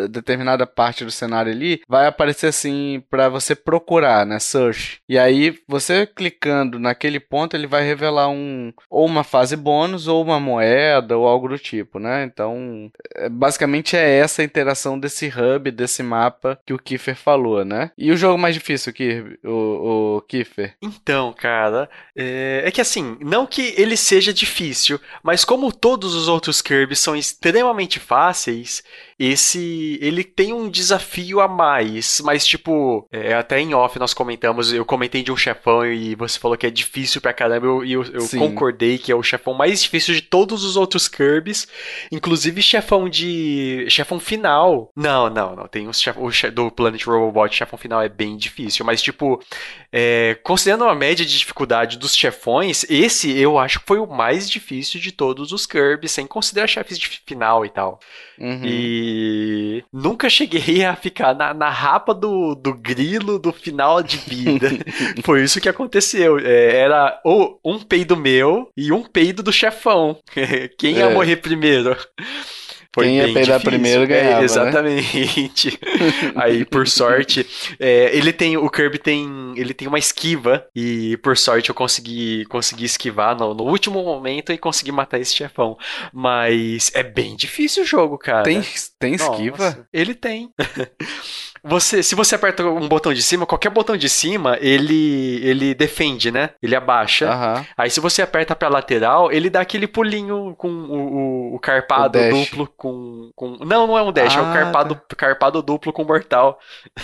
determinada parte do cenário ali, vai aparecer assim para você procurar, né? Search. E aí, você clicando naquele ponto, ele vai revelar um ou uma fase bônus ou uma moeda ou algo do tipo, né? Então, é, basicamente é essa a interação desse hub, desse mapa que o Kiefer falou, né? E o jogo mais difícil, o, o Kiefer? Então, cara, é, é que assim, não que ele seja difícil, mas como todos os outros Kirby são extremamente fáceis, esse ele tem um desafio a mais, mas tipo, é, até em off nós comentamos, eu comentei de um chefão e você falou que é difícil pra caramba, e eu, eu, eu concordei que é o chefão mais difícil de todos os outros Kirby's, inclusive chefão de chefão final. Não, não, não, tem chef, o chef, do Planet Robot, chefão final é bem difícil, mas tipo, é, considerando a média de dificuldade dos chefões, esse eu acho que foi o mais difícil de todos os Kirby, sem considerar chefes de final e tal. Uhum. E nunca cheguei a ficar na, na rapa do, do grilo do final de vida. Foi isso que aconteceu. É, era ou um peido meu e um peido do chefão. Quem ia é. morrer primeiro? Foi Quem ia peidar primeiro ganhava, é, né? Exatamente. Né? Aí, por sorte, é, ele tem o Kirby tem ele tem uma esquiva e por sorte eu consegui consegui esquivar no, no último momento e consegui matar esse chefão. Mas é bem difícil o jogo, cara. Tem tem esquiva? Nossa, ele tem. Você, se você aperta um botão de cima, qualquer botão de cima, ele ele defende, né? Ele abaixa. Uhum. Aí se você aperta pra lateral, ele dá aquele pulinho com o, o, o carpado o duplo com, com. Não, não é um dash, ah, é o ah, carpado, tá. carpado duplo com mortal.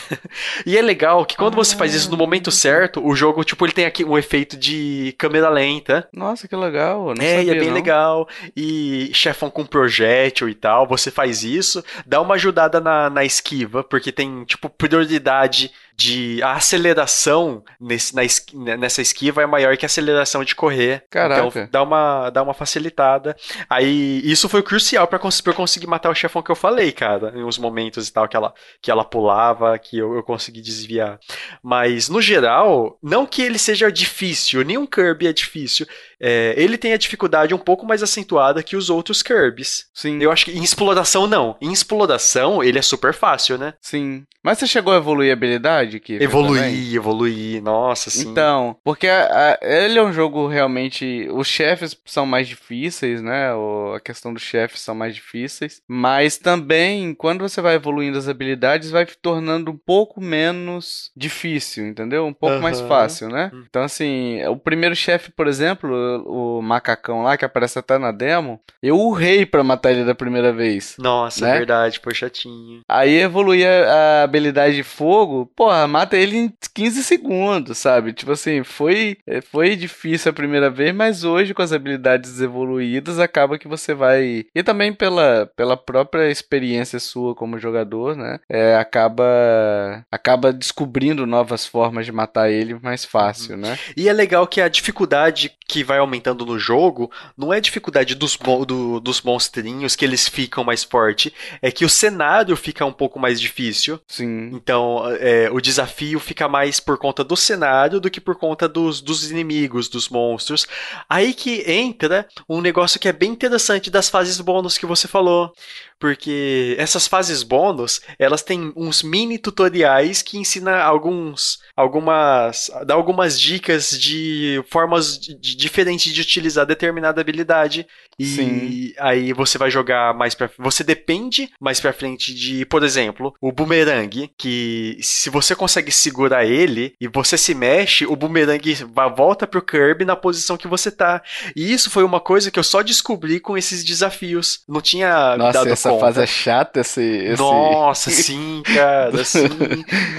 e é legal que quando ah, você faz isso no momento certo, o jogo, tipo, ele tem aqui um efeito de câmera lenta. Nossa, que legal. é, sabia, e é bem não. legal. E chefão com projétil e tal, você faz isso, dá uma ajudada na, na esquiva, porque tem tipo, prioridade de a aceleração nesse, na, né, nessa esquiva é maior que a aceleração de correr. Caraca. Então dá uma, dá uma facilitada. Aí isso foi crucial para cons eu conseguir matar o chefão que eu falei, cara. Em uns momentos e tal, que ela, que ela pulava, que eu, eu consegui desviar. Mas no geral, não que ele seja difícil, nenhum Kirby é difícil. É, ele tem a dificuldade um pouco mais acentuada que os outros Kirbys. Sim. Eu acho que em exploração não. Em exploração ele é super fácil, né? Sim. Mas você chegou a evoluir a habilidade? Kiefer Evoluir, também. evoluir, nossa, sim. Então, porque a, a, ele é um jogo realmente... Os chefes são mais difíceis, né? O, a questão dos chefes são mais difíceis. Mas também, quando você vai evoluindo as habilidades, vai tornando um pouco menos difícil, entendeu? Um pouco mais fácil, né? Hum. Então, assim, o primeiro chefe, por exemplo, o, o, macacão lá, que aparece até na demo, eu urrei pra matar ele da primeira vez. Nossa, né? verdade, foi chatinho. Aí evoluía a habilidade de fogo, pô, mata ele em 15 segundos, sabe? Tipo assim, foi, é, foi difícil a primeira vez, mas hoje com as habilidades evoluídas acaba que você vai. E também pela, pela própria experiência sua como jogador, né? É, acaba, acaba descobrindo novas formas de matar ele mais fácil, uhum. né? E é legal que a dificuldade que vai aumentando no jogo não é a dificuldade dos, do, dos monstrinhos que eles ficam mais forte, é que o cenário fica um pouco mais difícil. Sim. Então, é, o desafio fica mais por conta do cenário do que por conta dos, dos inimigos, dos monstros. Aí que entra um negócio que é bem interessante das fases bônus que você falou porque essas fases bônus, elas têm uns mini tutoriais que ensinam alguns algumas dá algumas dicas de formas de, de, diferentes de utilizar determinada habilidade e Sim. aí você vai jogar mais para você depende mais para frente de, por exemplo, o boomerang, que se você consegue segurar ele e você se mexe, o boomerang volta pro Kirby na posição que você tá. E isso foi uma coisa que eu só descobri com esses desafios. Não tinha Nossa, dado essa conta. fase é chata esse, esse... Nossa, sim, cara, sim.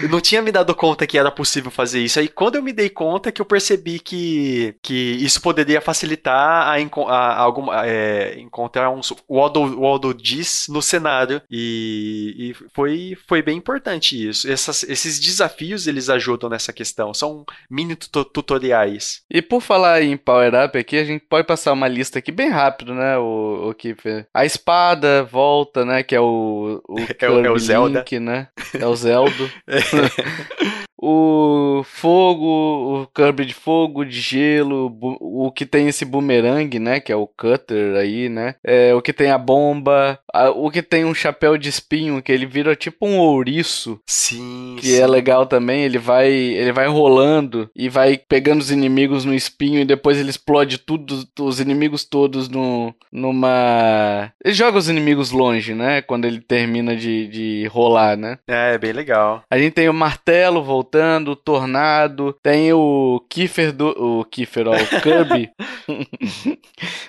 eu não tinha me dado conta que era possível fazer isso. Aí quando eu me dei conta que eu percebi que, que isso poderia facilitar a, a, a alguma, é, encontrar uns Waddle, Waddle Dees no cenário. E, e, foi, foi bem importante isso. Essas, esses desafios eles ajudam nessa questão. São mini tutoriais. E por falar em Power Up aqui, a gente pode passar uma lista aqui bem rápido, né? O, o Kiffer. A espada volta, né? Que é o. o é, é o Zelda. Link, né? É o Zelda. o fogo, o Kirby de fogo, de gelo, o que tem esse boomerang, né? Que é o cutter aí, né? É, o que tem a bomba, a, o que tem um chapéu de espinho, que ele vira tipo um ouriço. Sim. Que é sim. é legal também. Ele vai, ele vai rolando e vai pegando os inimigos no espinho e depois ele explode tudo, os inimigos todos no, numa. Ele joga os inimigos longe, né? Quando ele termina de, de rolar, né? É, é bem legal. A gente tem o martelo voltando, o tornado, tem o Kiefer do. O Kiefer, ó, o Kirby.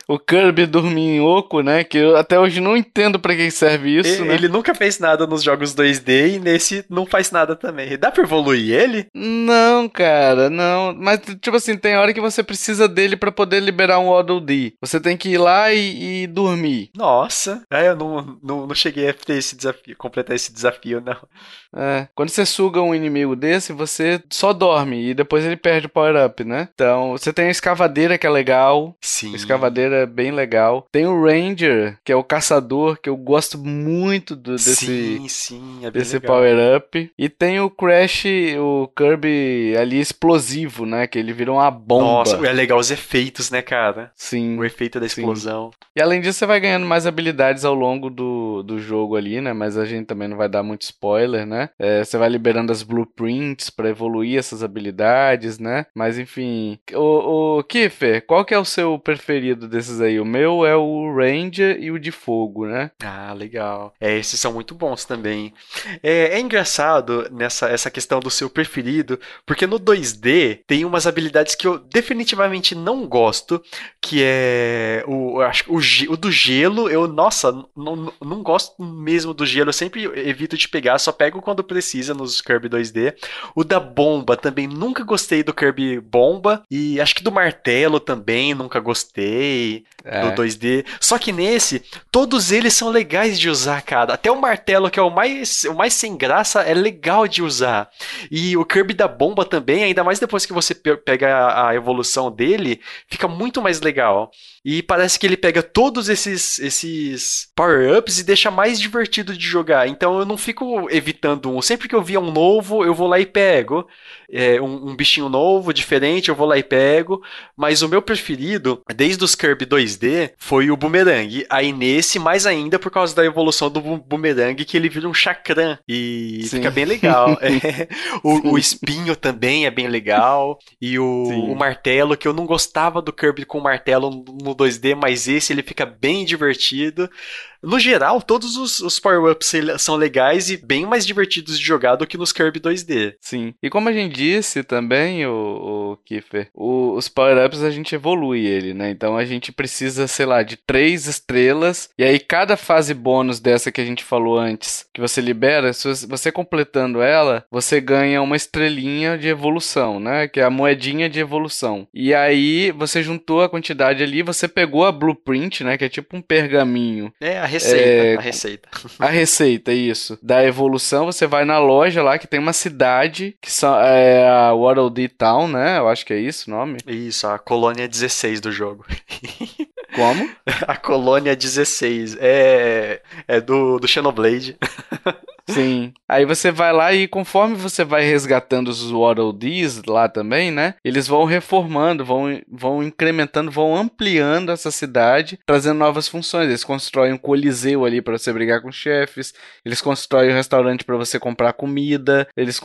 o Kirby dorminhoco, né? Que eu até hoje não entendo para que serve isso, ele, né? Ele nunca fez nada nos jogos 2D e nesse não faz nada também. Dá pra evoluir ele? Não, cara, não. Mas, tipo assim, tem hora que você precisa dele para poder liberar um Waddle Dee. Você tem que ir lá e, e dormir. Nossa. É, eu não, não, não cheguei a ter esse desafio, completar esse desafio, não. É. Quando você suga um inimigo desse, você só dorme e depois ele perde o power-up, né? Então, você tem a escavadeira que é legal. Sim. A escavadeira é bem legal. Tem o Ranger, que é o caçador, que eu gosto muito do, desse, sim, sim, é desse power-up. E tem o Crash, o Kirby ali explosivo, né? Que ele vira uma bomba. Nossa, é legal os efeitos, né, cara? Sim. O efeito da Sim. explosão. E além disso, você vai ganhando mais habilidades ao longo do, do jogo ali, né? Mas a gente também não vai dar muito spoiler, né? É, você vai liberando as blueprints pra evoluir essas habilidades, né? Mas enfim. O, o Kiffer, qual que é o seu preferido desses aí? O meu é o Ranger e o de fogo, né? Ah, legal. É, esses são muito bons também. É, é engraçado nessa essa questão do seu preferido, porque no 2D tem umas habilidades que eu definitivamente não gosto, que é o, acho, o, o do gelo. Eu, nossa, não, não gosto mesmo do gelo. Eu sempre evito de pegar, só pego quando precisa nos Kirby 2D. O da bomba também nunca gostei do Kirby bomba e acho que do martelo também nunca gostei É. do 2D. Só que nesse, todos eles são legais de usar, cara. Até o martelo, que é o mais, o mais sem graça, é legal de usar. E o Kirby da bomba também, ainda mais depois que você pe- pega a evolução dele, fica muito mais legal. E parece que ele pega todos esses, esses power-ups e deixa mais divertido de jogar. Então eu não fico evitando um. Sempre que eu via um novo, eu vou lá e pego. É, um, um bichinho novo, diferente, eu vou lá e pego. Mas o meu preferido, desde os Kirby 2D, foi o Boomerang. Aí nesse, mais ainda por causa da evolução do Boomerang, que ele vira um chakram. E Sim. fica bem legal. É. O, o espinho também é bem legal. E o, o martelo, que eu não gostava do Kirby com martelo no 2D, mas esse ele fica bem divertido. No geral, todos os, os power-ups são legais e bem mais divertidos de jogar do que nos Kirby 2D. Sim. E como a gente disse também, o, o Kiefer, o- os power-ups a gente evolui ele, né? Então a gente precisa, sei lá, de três estrelas. E aí cada fase bônus dessa que a gente falou antes, que você libera, você- você completando ela, você ganha uma estrelinha de evolução, né? Que é a moedinha de evolução. E aí você juntou a quantidade ali, você pegou a blueprint, né? Que é tipo um pergaminho. É a receita, É, a receita. A receita, isso. Da evolução, você vai na loja lá que tem uma cidade, que são, é a Waddle Dee Town, né? Eu acho que é isso o nome. Isso, a colônia 16 do jogo. Como? A colônia 16 é, é do, do Xenoblade. Sim. Aí você vai lá e conforme você vai resgatando os Waddle Dees lá também, né? Eles vão reformando, vão, vão incrementando, vão ampliando essa cidade, trazendo novas funções. Eles constroem um coliseu ali para você brigar com chefes, eles constroem um restaurante para você comprar comida, eles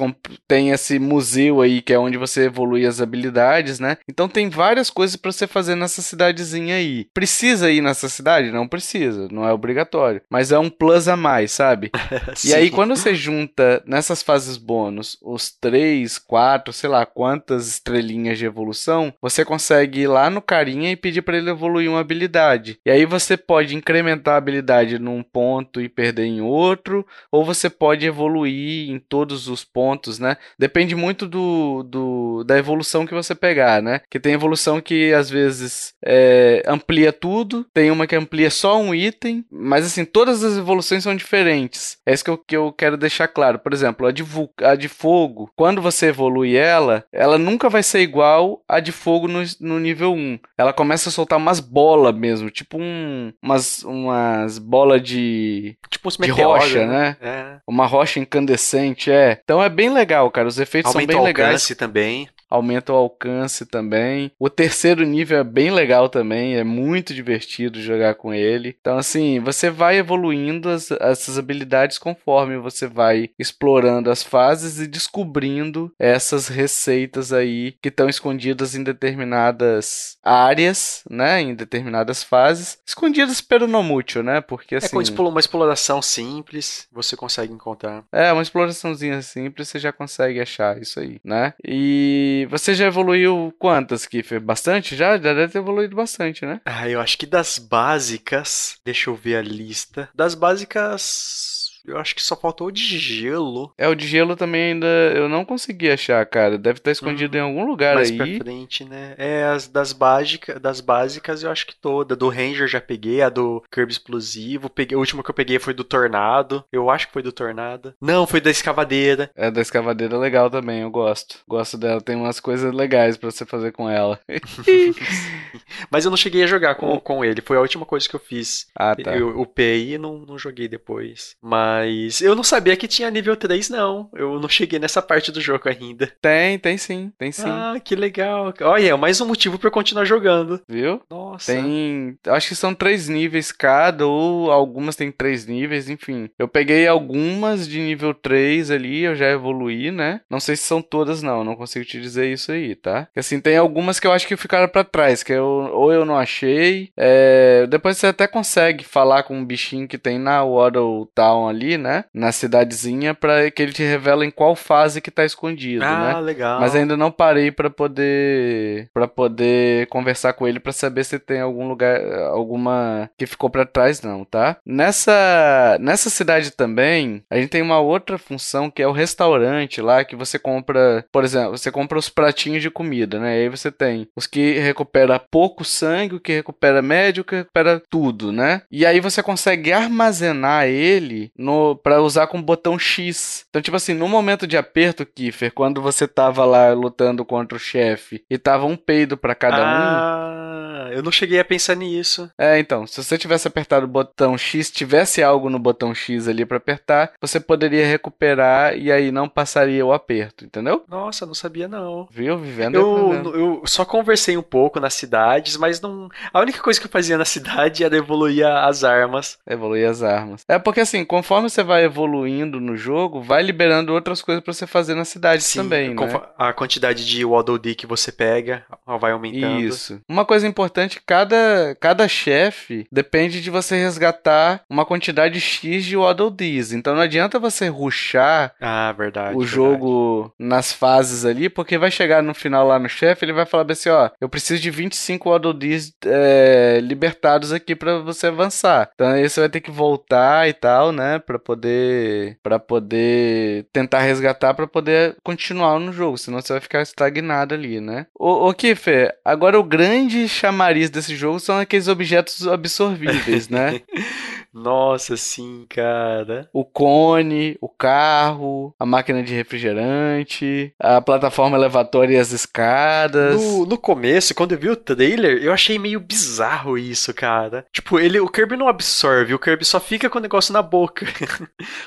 têm esse museu aí que é onde você evolui as habilidades, né? Então tem várias coisas para você fazer nessa cidadezinha aí. Precisa ir nessa cidade? Não precisa, não é obrigatório, mas é um plus a mais, sabe? E aí. Quando você junta nessas fases bônus os 3, 4, sei lá quantas estrelinhas de evolução, você consegue ir lá no carinha e pedir para ele evoluir uma habilidade. E aí você pode incrementar a habilidade num ponto e perder em outro, ou você pode evoluir em todos os pontos, né? Depende muito do, do- da evolução que você pegar, né? Que tem evolução que às vezes é, amplia tudo, tem uma que amplia só um item, mas assim, todas as evoluções são diferentes. É isso que eu, que eu eu quero deixar claro. Por exemplo, a de, a de fogo, quando você evolui ela, ela nunca vai ser igual a de fogo no, no nível 1. Ela começa a soltar umas bolas mesmo, tipo um, umas, umas bolas de. Tipo de rocha, né? É. Uma rocha incandescente, é. Então é bem legal, cara. Os efeitos Aumenta são bem o legais. alcance também. Aumenta o alcance também. O terceiro nível é bem legal também. É muito divertido jogar com ele. Então, assim, você vai evoluindo as, essas habilidades conforme você vai explorando as fases e descobrindo essas receitas aí que estão escondidas em determinadas áreas, né? Em determinadas fases. Escondidas pelo Nomútil, né? Porque assim. É com explo- uma exploração simples, você consegue encontrar. É, uma exploraçãozinha simples, você já consegue achar isso aí, né? E você já evoluiu quantas, Kiffer? Bastante já? Já deve ter evoluído bastante, né? Ah, eu acho que das básicas. Deixa eu ver a lista. Das básicas. Eu acho que só faltou o de gelo. É, o de gelo também ainda eu não consegui achar, cara. Deve estar escondido em algum lugar mais aí. pra frente, né? É, as das, básica, das básicas eu acho que toda. Do Ranger já peguei, a do Kirby Explosivo. Peguei, a última que eu peguei foi do Tornado. Eu acho que foi do Tornado. Não, foi da escavadeira. É, da escavadeira legal também, eu gosto. Gosto dela, tem umas coisas legais pra você fazer com ela. Mas eu não cheguei a jogar com, com ele. Foi a última coisa que eu fiz. ah, tá. Eu upei e não, não joguei depois. Mas eu não sabia que tinha nível 3, não. Eu não cheguei nessa parte do jogo ainda. Tem, tem sim, tem sim. Ah, que legal. Olha, é mais um motivo pra eu continuar jogando. Viu? Nossa. Tem. Acho que são três níveis cada, ou algumas tem três níveis, enfim. Eu peguei algumas de nível 3 ali, eu já evoluí, né? Não sei se são todas, não, não consigo te dizer isso aí, tá? Assim, tem algumas que eu acho que ficaram pra trás, que eu, ou eu não achei. é, Depois você até consegue falar com um bichinho que tem na Waddle Town ali, né? Na cidadezinha, pra que ele te revela em qual fase que tá escondido, né? Ah, legal. Mas ainda não parei pra poder para poder conversar com ele pra saber se tem algum lugar alguma que ficou pra trás não, tá? Nessa nessa cidade também, a gente tem uma outra função que é o restaurante lá que você compra, por exemplo, você compra os pratinhos de comida, né? E aí você tem os que recupera pouco sangue, o que recupera médio, o que recupera tudo, né? E aí você consegue armazenar ele no para usar com o botão X. Então, tipo assim, no momento de aperto, Kiffer, quando você tava lá lutando contra o chefe e tava um peido pra cada um. Ah, eu não cheguei a pensar nisso. É, então, se você tivesse apertado o botão X, tivesse algo no botão X ali pra apertar, você poderia recuperar e aí não passaria o aperto, entendeu? Nossa, não sabia não. Viu? Vivendo. Eu, eu só conversei um pouco nas cidades, mas não. A única coisa que eu fazia na cidade era evoluir as armas. Evoluir as armas. É porque assim, conforme você vai evoluindo no jogo, vai liberando outras coisas pra você fazer na cidade também, né? A quantidade de Waddle Dee que você pega vai aumentando. Isso. Uma coisa importante, cada, cada chefe depende de você resgatar uma quantidade X de Waddle Dees. Então não adianta você rushar Ah, verdade. o verdade. jogo nas fases ali, porque vai chegar no final lá no chefe, ele vai falar assim, ó, eu preciso de 25 Waddle Dees é, libertados aqui pra você avançar. Então aí você vai ter que voltar e tal, né, Pra poder para poder tentar resgatar pra poder continuar no jogo, senão você vai ficar estagnado ali, né? Ô, ô Kiffer, agora o grande chamariz desse jogo são aqueles objetos absorvíveis, né? Nossa, sim, cara. o cone, o carro, a máquina de refrigerante, a plataforma elevatória e as escadas. No, no começo, quando eu vi o trailer, eu achei meio bizarro isso, cara. Tipo, ele, o Kirby não absorve, o Kirby só fica com o negócio na boca.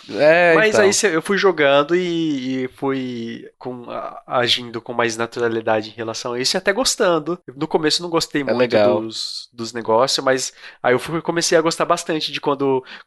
É, Mas então. aí eu fui jogando e, e fui com, agindo com mais naturalidade em relação a isso e até gostando. No começo eu não gostei muito É legal. dos, dos negócios, mas aí eu fui- comecei a gostar bastante de quando,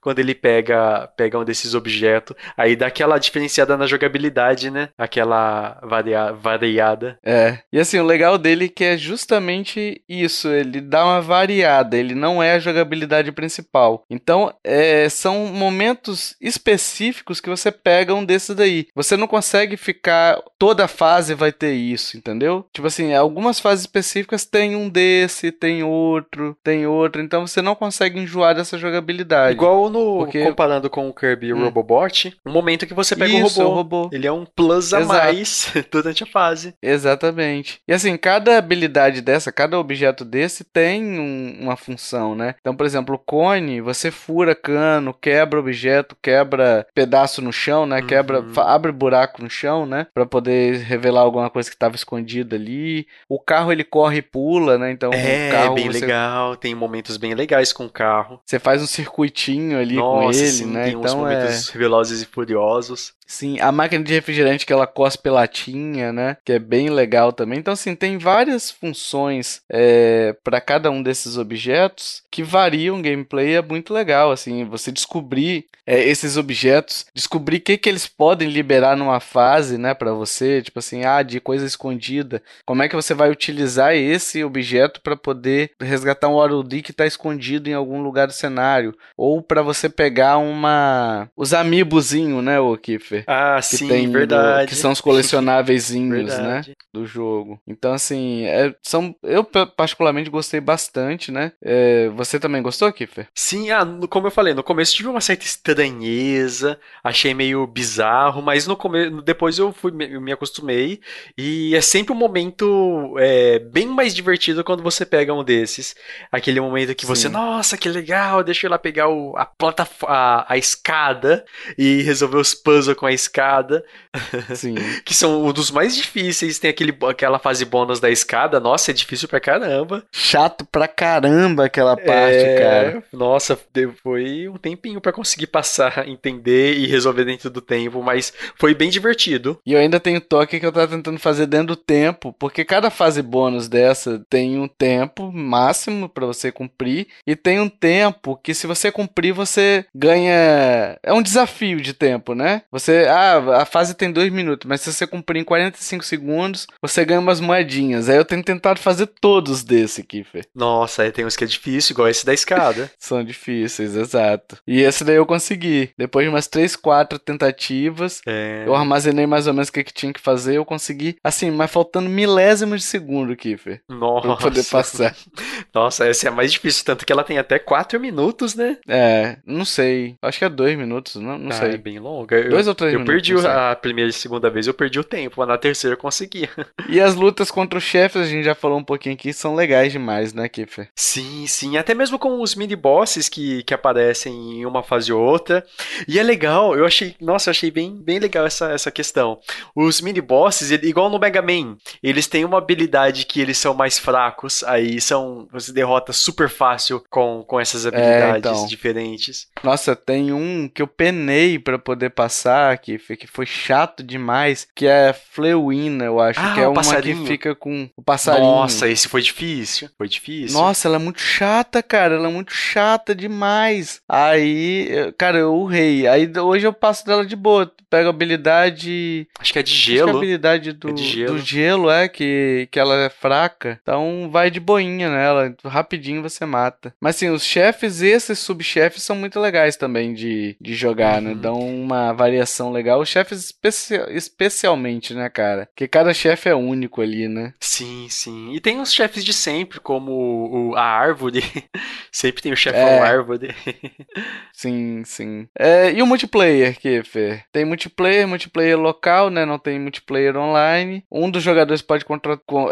quando ele pega, pega um desses objetos. Aí dá aquela diferenciada na jogabilidade, né? Aquela varia, variada. É. E assim, o legal dele é que é justamente isso, ele dá uma variada, ele não é a jogabilidade principal. Então, é, são momentos específicos que você pega um desses daí. Você não consegue ficar toda fase vai ter isso, entendeu? Tipo assim, algumas fases específicas tem um desse, tem outro, tem outro, então você não consegue enjoar dessa jogabilidade. Verdade. Igual no Porque... comparando com o Kirby hum. Robobot, o momento que você pega Isso, o, robô, o robô, ele é um plus a Exato. mais durante a fase. Exatamente. E assim, cada habilidade dessa, cada objeto desse tem um, uma função, né? Então, por exemplo, o cone, você fura cano, quebra objeto, quebra pedaço no chão, né? Quebra, uhum. abre buraco no chão, né? Para poder revelar alguma coisa que estava escondida ali. O carro ele corre e pula, né? Então, é, carro, bem você... legal. Tem momentos bem legais com o carro. Você faz um circuitinho ali Nossa, com ele, sim, né? Tem então, uns momentos é... velozes e furiosos. Sim, a máquina de refrigerante que ela cospe latinha, né? Que é bem legal também. Então, assim, tem várias funções é, para cada um desses objetos que variam o gameplay. É muito legal, assim, você descobrir é, esses objetos, descobrir o que, que eles podem liberar numa fase, né, para você. Tipo assim, ah, de coisa escondida. Como é que você vai utilizar esse objeto para poder resgatar um Waddle que está escondido em algum lugar do cenário? Ou para você pegar uma. Os amiibozinhos, né, o Kiffer? Ah, que sim, tem verdade. Do, que são os colecionáveis, né? Do jogo. Então, assim, é, são, eu particularmente gostei bastante, né? É, você também gostou, Kiffer? Sim, ah, como eu falei, no começo tive uma certa estranheza, achei meio bizarro, mas no começo, depois eu fui, me, me acostumei. E é sempre um momento é, bem mais divertido quando você pega um desses. Aquele momento que você, nossa, que legal, deixa eu lá pegar o, a plataforma, a, a escada e resolver os puzzles com a escada. Sim. que são um dos mais difíceis. Tem aquele, aquela fase bônus da escada. Nossa, é difícil pra caramba. Chato pra caramba aquela parte, é... cara. Nossa, foi um tempinho para conseguir passar, entender e resolver dentro do tempo, mas foi bem divertido. E eu ainda tenho toque que eu tava tentando fazer dentro do tempo, porque cada fase bônus dessa tem um tempo máximo para você cumprir e tem um tempo que se você cumprir você ganha é um desafio de tempo, né? Você ah, a fase tem dois minutos, mas se você cumprir em 45 segundos, você ganha umas moedinhas. Aí eu tenho tentado fazer todos desse, Kiffer. Nossa, aí tem uns que é difícil, igual esse da escada. São difíceis, exato. E esse daí eu consegui. Depois de umas 3, 4 tentativas, é... eu armazenei mais ou menos o que, que tinha que fazer, eu consegui, assim, mas faltando milésimos de segundo, Kiffer. Nossa. Pra poder passar. Nossa, essa é a mais difícil, tanto que ela tem até 4 minutos, né? É, não sei. Acho que é 2 minutos, não, não ah, sei. É bem longa. Dois ou três Eu perdi a primeira e segunda vez, eu perdi o tempo, mas na terceira eu consegui. E as lutas contra os chefes, a gente já falou um pouquinho aqui, são legais demais, né, Kiffer? Sim, sim. Até mesmo com os mini-bosses que, que aparecem em uma fase ou outra. E é legal, eu achei, nossa, eu achei bem, bem legal essa, essa questão. Os mini-bosses, igual no Mega Man, eles têm uma habilidade que eles são mais fracos, aí são, você derrota super fácil com, com essas habilidades é, então. Diferentes. Nossa, tem um que eu penei para poder passar, que que foi chato demais, que é Flewina, eu acho, ah, que é uma passarinho. que fica com o passarinho. Nossa, esse foi difícil, foi difícil. Nossa, ela é muito chata, cara, ela é muito chata demais. Aí, cara, eu urrei. Aí hoje eu passo dela de boa, pego a habilidade... Acho que é de gelo. Acho que é a habilidade do, é gelo. do gelo, é, que, que ela é fraca. Então vai de boinha nela, rapidinho você mata. Mas assim, os chefes esses subchefes são muito legais também de, de jogar, né? uhum. né? Dão uma variação legal os chefes especi especialmente, né, cara? Porque cada chefe é único ali, né? Sim, sim. E tem os chefes de sempre, como o, a árvore. sempre tem o chefão é. árvore. sim, sim. É, e o multiplayer, que, Fê? Tem multiplayer, multiplayer local, né? Não tem multiplayer online. Um dos jogadores pode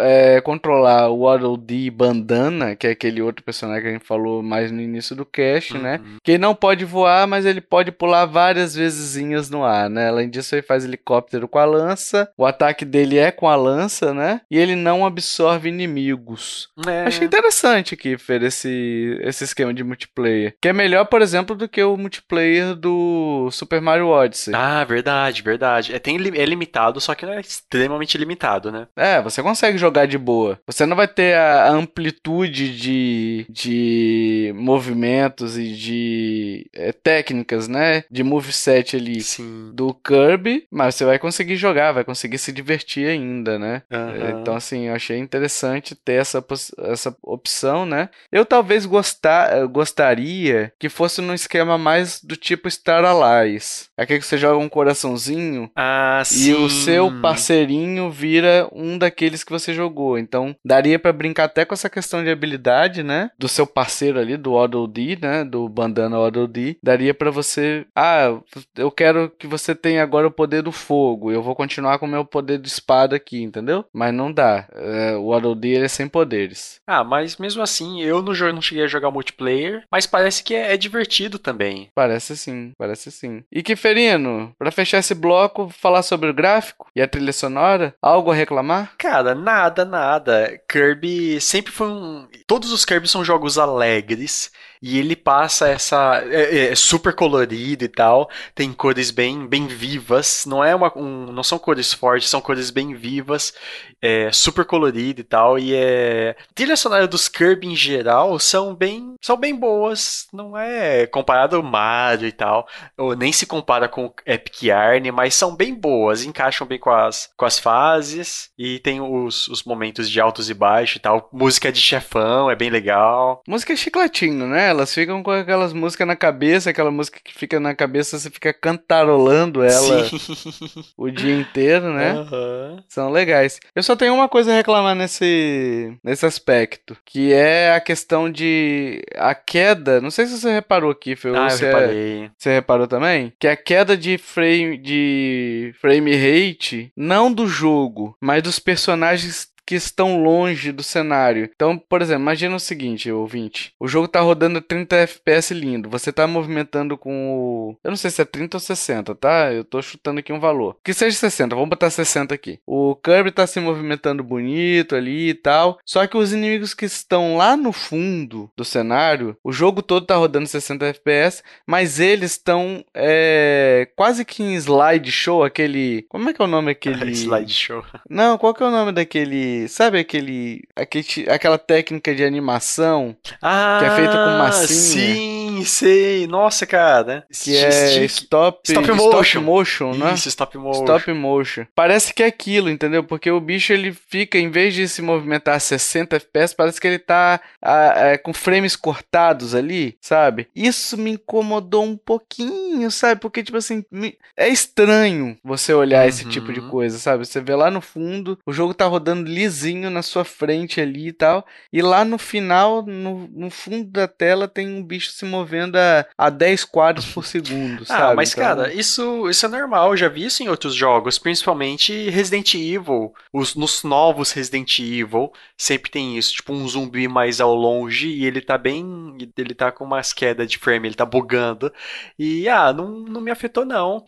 é, controlar o Waddle Dee Bandana, que é aquele outro personagem que a gente falou mais no início do cast? Uhum. né? Que não pode voar, mas ele pode pular várias vezes no ar, né? Além disso, ele faz helicóptero com a lança. O ataque dele é com a lança, né? E ele não absorve inimigos. É. Achei interessante aqui, Fer, esse, esse esquema de multiplayer. Que é melhor, por exemplo, do que o multiplayer do Super Mario Odyssey. Ah, verdade, verdade. É, tem, é limitado, só que não é extremamente limitado, né? É, você consegue jogar de boa. Você não vai ter a amplitude de, de movimentos e de é, técnicas, né? De moveset ali Sim. do Kirby, mas você vai conseguir jogar, vai conseguir se divertir ainda, né? Uhum. Então, assim, eu achei interessante ter essa, essa opção, né? Eu talvez gostar, gostaria que fosse num esquema mais do tipo Star Allies. Aqui que você joga um coraçãozinho ah, e o seu parceirinho vira um daqueles que você jogou. Então, daria para brincar até com essa questão de habilidade, né? Do seu parceiro ali, do Waddle Dee, né? Do do Bandana Waddle Dee, daria para você, ah, eu quero que você tenha agora o poder do fogo, eu vou continuar com o meu poder de espada aqui, entendeu? Mas não dá. É, o Waddle Dee é sem poderes. Ah, mas mesmo assim, eu no jogo não cheguei a jogar multiplayer, mas parece que é, é divertido também. Parece sim, parece sim. E Kiferino, para fechar esse bloco, falar sobre o gráfico e a trilha sonora, algo a reclamar? Cara, nada, nada. Kirby sempre foi um. Todos os Kirby são jogos alegres e ele passa essa é, é, super colorido e tal, tem cores bem bem vivas, não é uma um, não são cores fortes, são cores bem vivas, é, super colorido e tal, e é trilha sonora dos Kirby em geral são bem são bem boas, não é comparado ao Mario e tal, ou nem se compara com Epic Yarn, mas são bem boas, encaixam bem com as com as fases e tem os, os momentos de altos e baixos e tal, música de chefão é bem legal. Música chiclatinho, né? Elas ficam com aquelas músicas na cabeça, aquela música que fica na cabeça, você fica cantarolando ela Sim. o dia inteiro, né? Uhum. São legais. Eu só tenho uma coisa a reclamar nesse, nesse aspecto, que é a questão de a queda. Não sei se você reparou aqui, Fê. Ah, eu reparei. É, você reparou também? Que a queda de frame de frame rate, não do jogo, mas dos personagens que estão longe do cenário. Então, por exemplo, imagina o seguinte, ouvinte. O jogo tá rodando 30 FPS lindo. Você tá movimentando com o... Eu não sei se é 30 ou 60, tá? Eu tô chutando aqui um valor. Que seja 60, vamos botar 60 aqui. O Kirby tá se movimentando bonito ali e tal. Só que os inimigos que estão lá no fundo do cenário, o jogo todo tá rodando 60 FPS, mas eles estão é, quase que em slideshow, aquele... Como é que é o nome aquele... slideshow. Não, qual que é o nome daquele Sabe aquele, aquele. aquela técnica de animação ah, que é feita com massinha? Sim, sei. Nossa, cara. Que é stop, stop motion, stop motion né? Isso, stop motion. Stop motion. Parece que é aquilo, entendeu? Porque o bicho ele fica, em vez de se movimentar a 60 FPS, parece que ele tá a, a, com frames cortados ali, sabe? Isso me incomodou um pouquinho, sabe? Porque, tipo assim, me... é estranho você olhar uhum. esse tipo de coisa, sabe? Você vê lá no fundo, o jogo tá rodando lisinho na sua frente ali e tal. E lá no final, no, no fundo da tela, tem um bicho se movendo a, a 10 quadros por segundo, ah, sabe? Ah, mas então... cara, isso, isso é normal. Eu já vi isso em outros jogos, principalmente Resident Evil. Os, nos novos Resident Evil, sempre tem isso. Tipo, um zumbi mais ao longe e ele tá bem. Ele tá com umas quedas de frame, ele tá bugando. E, ah, não, não me afetou não.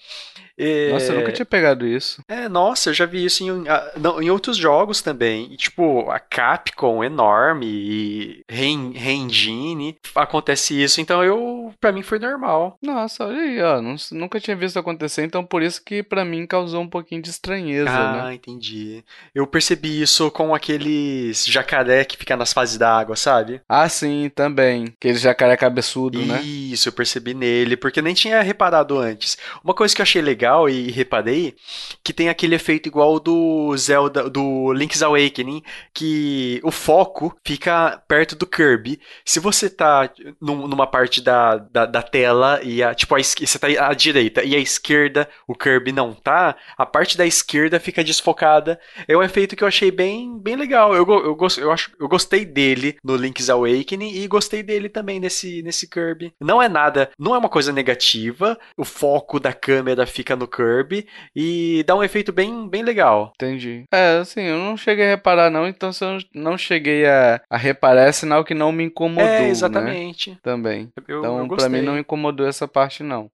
É... Nossa, eu nunca tinha pegado isso. É, nossa, eu já vi isso em, não, em outros jogos também. E, tipo, a Capcom enorme e Re-Engine, acontece isso. Então, eu, para mim foi normal. Nossa, olha aí, ó. nunca tinha visto acontecer, então por isso que para mim causou um pouquinho de estranheza, ah, né? Ah, entendi. Eu percebi isso com aqueles jacaré que fica nas fases da água, sabe? Ah, sim, também. Aquele jacaré cabeçudo, isso, né? Isso, eu percebi nele, porque nem tinha reparado antes. Uma coisa que eu achei legal legal e reparei que tem aquele efeito igual do Zelda, do Link's Awakening, que o foco fica perto do Kirby. Se você tá num, numa parte da, da, da, tela e a, tipo, a, você tá à direita e à esquerda o Kirby não tá, a parte da esquerda fica desfocada. É um efeito que eu achei bem, bem legal. Eu, eu, eu, acho, eu gostei dele no Link's Awakening e gostei dele também nesse, nesse Kirby. Não é nada, não é uma coisa negativa, o foco da câmera fica no Kirby e dá um efeito bem, bem legal. Entendi. É, assim, eu não cheguei a reparar não, então se eu não cheguei a, a reparar é sinal que não me incomodou, É, né? exatamente. Né? Também. Eu, então, eu pra mim não incomodou essa parte não.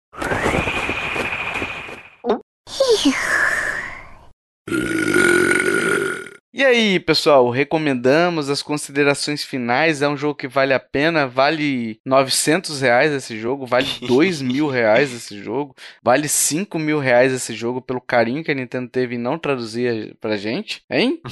E aí, pessoal, recomendamos as considerações finais. É um jogo que vale a pena, vale 900 reais esse jogo, vale 2 mil reais esse jogo, vale 5 mil reais esse jogo pelo carinho que a Nintendo teve em não traduzir pra gente, hein?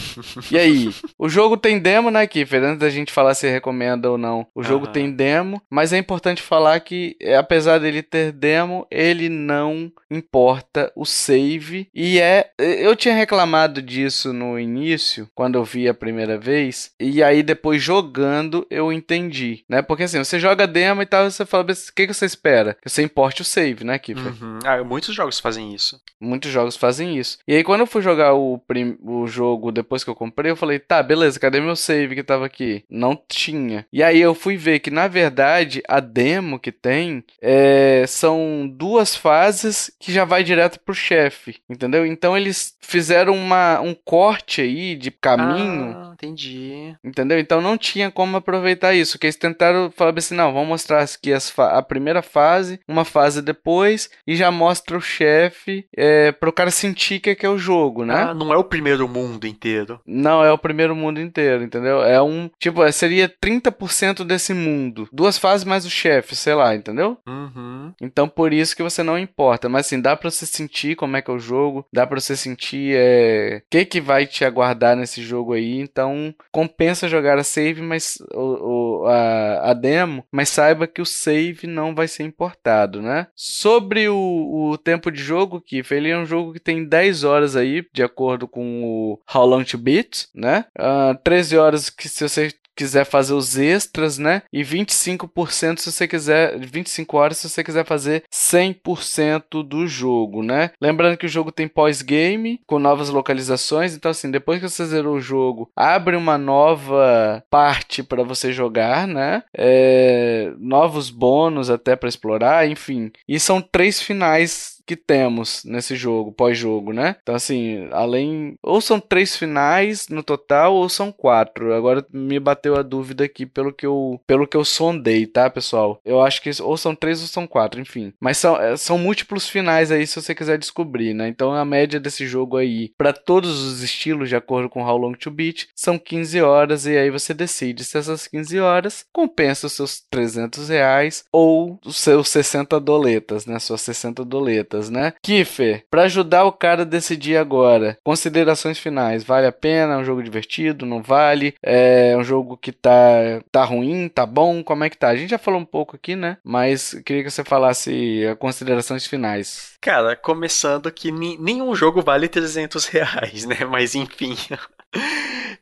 E aí, o jogo tem demo, né, Kiffer? Antes da gente falar se recomenda ou não, o jogo uhum. tem demo, mas é importante falar que, apesar dele ter demo, ele não importa o save. E é. Eu tinha reclamado disso no início difícil quando eu vi a primeira vez. E aí depois jogando eu entendi, né? Porque assim, você joga demo e tal, você fala, o que, que você espera? Que você importe o save, né, Kiffer? Uhum. Ah, muitos jogos fazem isso. Muitos jogos fazem isso. E aí quando eu fui jogar o, prim... o jogo depois que eu comprei, eu falei, tá, beleza, cadê meu save que tava aqui? Não tinha. E aí eu fui ver que, na verdade, a demo que tem é... são duas fases que já vai direto pro chefe, entendeu? Então eles fizeram uma, um corte aí de caminho. Ah, entendi. Entendeu? Então não tinha como aproveitar isso. Que eles tentaram falar assim: não, vamos mostrar aqui as a primeira fase, uma fase depois, e já mostra o chefe é, pro cara sentir que é, que é o jogo, né? Ah, não é o primeiro mundo inteiro. Não, é o primeiro mundo inteiro, entendeu? É um. Tipo, seria 30% desse mundo. Duas fases mais o chefe, sei lá, entendeu? Uhum. Então por isso que você não importa. Mas assim, dá pra você sentir como é que é o jogo, dá pra você sentir é, o que, que vai te aguardar nesse jogo aí. Então compensa jogar a save, mas o, o a, a, demo, mas saiba que o save não vai ser importado, né? Sobre o, o tempo de jogo, que ele é um jogo que tem 10 horas aí, de acordo com o How Long to Beat, né? Uh, ah, 13 horas que se você quiser fazer os extras, né? E 25% se você quiser, 25 horas se você quiser fazer 100% do jogo, né? Lembrando que o jogo tem pós-game com novas localizações, então assim, depois que você zerou o jogo, abre uma nova parte para você jogar, né? É, novos bônus até para explorar, enfim. E são três finais que temos nesse jogo, pós-jogo, né? Então, assim, além. Ou são três finais no total, ou são quatro. Agora me bateu a dúvida aqui pelo que eu, pelo que eu sondei, tá, pessoal? Eu acho que ou são três ou são quatro, enfim. Mas são, é, são múltiplos finais aí, se você quiser descobrir, né? Então, a média desse jogo aí, para todos os estilos, de acordo com How Long to Beat, são 15 horas. E aí você decide se essas 15 horas compensa os seus 300 reais ou os seus 60 doletas, né? Suas 60 doletas né? Kiffer, para ajudar o cara a decidir agora, considerações finais, vale a pena? É um jogo divertido? Não vale? É um jogo que tá, tá ruim? Tá bom? Como é que tá? A gente já falou um pouco aqui, né? Mas queria que você falasse considerações finais. Cara, começando que nenhum jogo vale 300 reais, né? Mas enfim.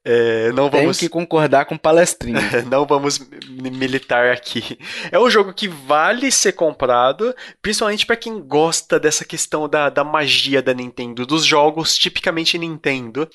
É, não vamos... Tenho que concordar com o palestrinho. não vamos militar aqui. É um jogo que vale ser comprado, principalmente para quem gosta dessa questão da, da magia da Nintendo, dos jogos tipicamente Nintendo.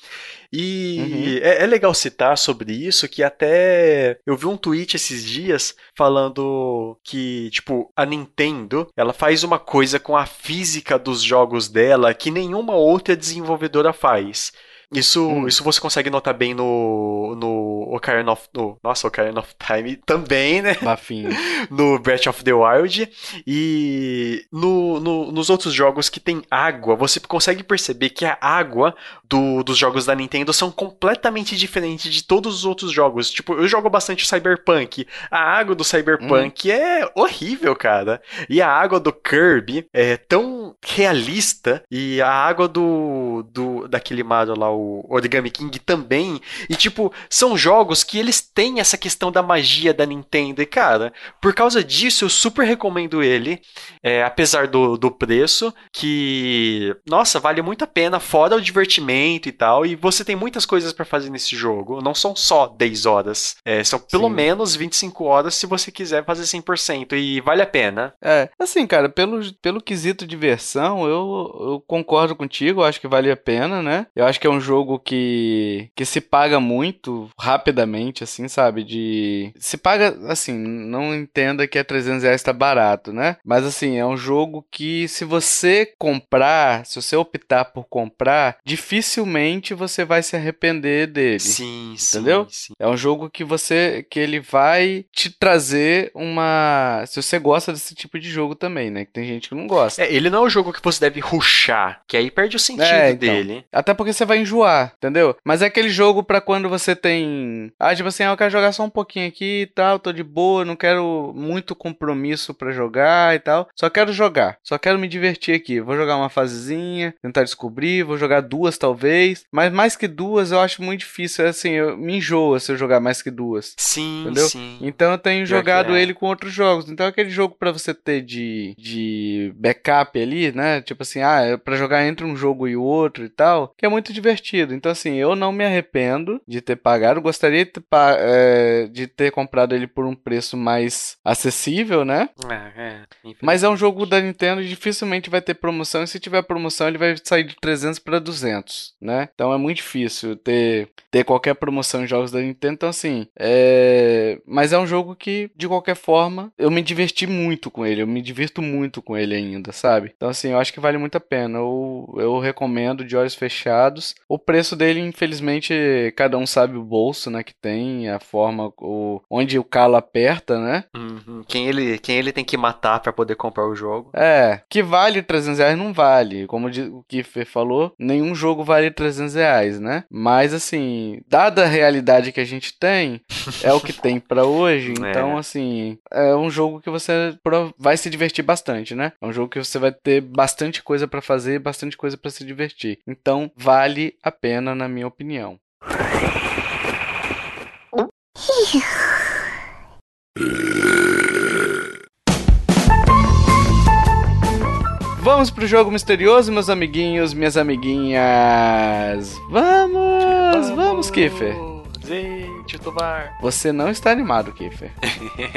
E uhum. é, é, legal citar sobre isso que até eu vi um tweet esses dias falando que, tipo, a Nintendo, ela faz uma coisa com a física dos jogos dela que nenhuma outra desenvolvedora faz. Isso, hum. isso você consegue notar bem no, no Ocarina of... No, nossa, Ocarina of Time também, né? Bafinho. no Breath of the Wild. E no, no, nos outros jogos que tem água, você consegue perceber que a água do, dos jogos da Nintendo são completamente diferentes de todos os outros jogos. Tipo, eu jogo bastante Cyberpunk. A água do Cyberpunk hum. é horrível, cara. E a água do Kirby é tão realista. E a água do, do daquele Mario lá, o Origami King também. E, tipo, são jogos que eles têm essa questão da magia da Nintendo. E, cara, por causa disso, eu super recomendo ele. É, apesar do, do preço, que, nossa, vale muito a pena, fora o divertimento e tal. E você tem muitas coisas para fazer nesse jogo. Não são só 10 horas. É, são pelo Sim. menos 25 horas se você quiser fazer 100%. E vale a pena. É, assim, cara, pelo, pelo quesito diversão, eu, eu concordo contigo. Eu acho que vale a pena, né? Eu acho que é um jogo que, que se paga muito rapidamente, assim, sabe? De. Se paga, assim, não entenda que é 300 reais tá barato, né? Mas, assim, é um jogo que se você comprar, se você optar por comprar, dificilmente você vai se arrepender dele. Sim, entendeu? Sim, sim. É um jogo que você. que ele vai te trazer uma. Se você gosta desse tipo de jogo também, né? Que tem gente que não gosta. É, ele não é um jogo que você deve ruxar, que aí perde o sentido é, então, dele. Até porque você vai enjoar enjoar, entendeu? Mas é aquele jogo para quando você tem. Ah, tipo assim, ah, eu quero jogar só um pouquinho aqui e tal, tô de boa, não quero muito compromisso para jogar e tal. Só quero jogar, só quero me divertir aqui. Vou jogar uma fasezinha, tentar descobrir, vou jogar duas talvez. Mas mais que duas eu acho muito difícil. Assim, eu me enjoa se eu jogar mais que duas. Sim, entendeu? sim. Então eu tenho jogado é. ele com outros jogos. Então é aquele jogo para você ter de, de backup ali, né? Tipo assim, ah, é pra jogar entre um jogo e o outro e tal, que é muito divertido divertido. Então, assim, eu não me arrependo de ter pagado. Gostaria de ter, é, de ter comprado ele por um preço mais acessível, né? É, é, infelizmente. Mas é um jogo da Nintendo e dificilmente vai ter promoção. E se tiver promoção, ele vai sair de 300 para 200, né? Então é muito difícil ter, ter qualquer promoção em jogos da Nintendo. Então, assim, é... Mas é um jogo que, de qualquer forma, eu me diverti muito com ele. Eu me divirto muito com ele ainda, sabe? Então, assim, eu acho que vale muito a pena. Eu, eu recomendo de olhos fechados. O preço dele, infelizmente, cada um sabe o bolso, né? Que tem, a forma, o... onde o calo aperta, né? Uhum. Quem, ele, quem ele tem que matar pra poder comprar o jogo. É, que vale 300 reais não vale. Como o Kiffer falou, nenhum jogo vale 300 reais, né? Mas assim, dada a realidade que a gente tem, é o que tem pra hoje. É. Então, assim, é um jogo que você vai se divertir bastante, né? É um jogo que você vai ter bastante coisa pra fazer, bastante coisa pra se divertir. Então, vale a pena, na minha opinião. Vamos pro jogo misterioso, meus amiguinhos, minhas amiguinhas. Vamos, vamos, Kiffer. Gente, Você não está animado, Kiffer.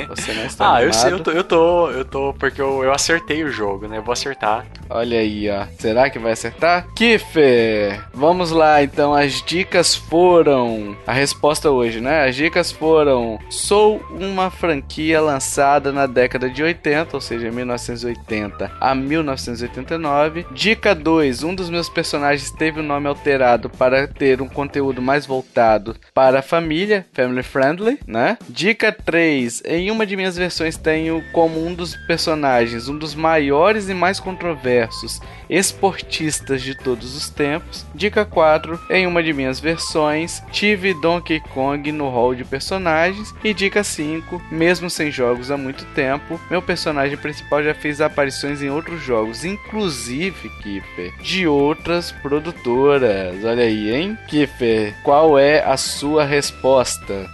Você não está Ah, animado. eu sei, eu tô, eu tô, eu tô, porque eu, eu acertei o jogo, né? Eu vou acertar. Olha aí, ó. Será que vai acertar? Kiffer! Vamos lá, então. As dicas foram. A resposta hoje, né? As dicas foram: Sou uma franquia lançada na década de 80, ou seja, 1980 a 1989. Dica 2: Um dos meus personagens teve o nome alterado para ter um conteúdo mais voltado para a família, family friendly, né? Dica 3: Em uma de minhas versões tenho como um dos personagens um dos maiores e mais controversos esportistas de todos os tempos. Dica 4: Em uma de minhas versões tive Donkey Kong no hall de personagens. E dica 5: Mesmo sem jogos há muito tempo, meu personagem principal já fez aparições em outros jogos, inclusive Kiffer, de outras produtoras. Olha aí, hein? Kiffer, qual é a sua resposta?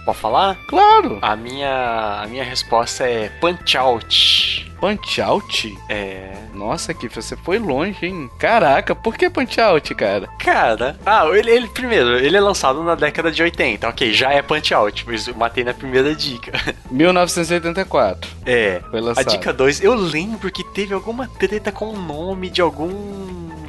Pode falar? Claro! A minha, a minha resposta é Punch Out. Punch Out? É. Nossa, Kiffer, você foi longe, hein? Caraca, por que Punch Out, cara? Cara, ah, ele, ele primeiro, ele é lançado na década de 80, ok, já é Punch Out, mas eu matei na primeira dica. 1984. É. Foi A lançado. dica 2, eu lembro que teve alguma treta com o nome de algum.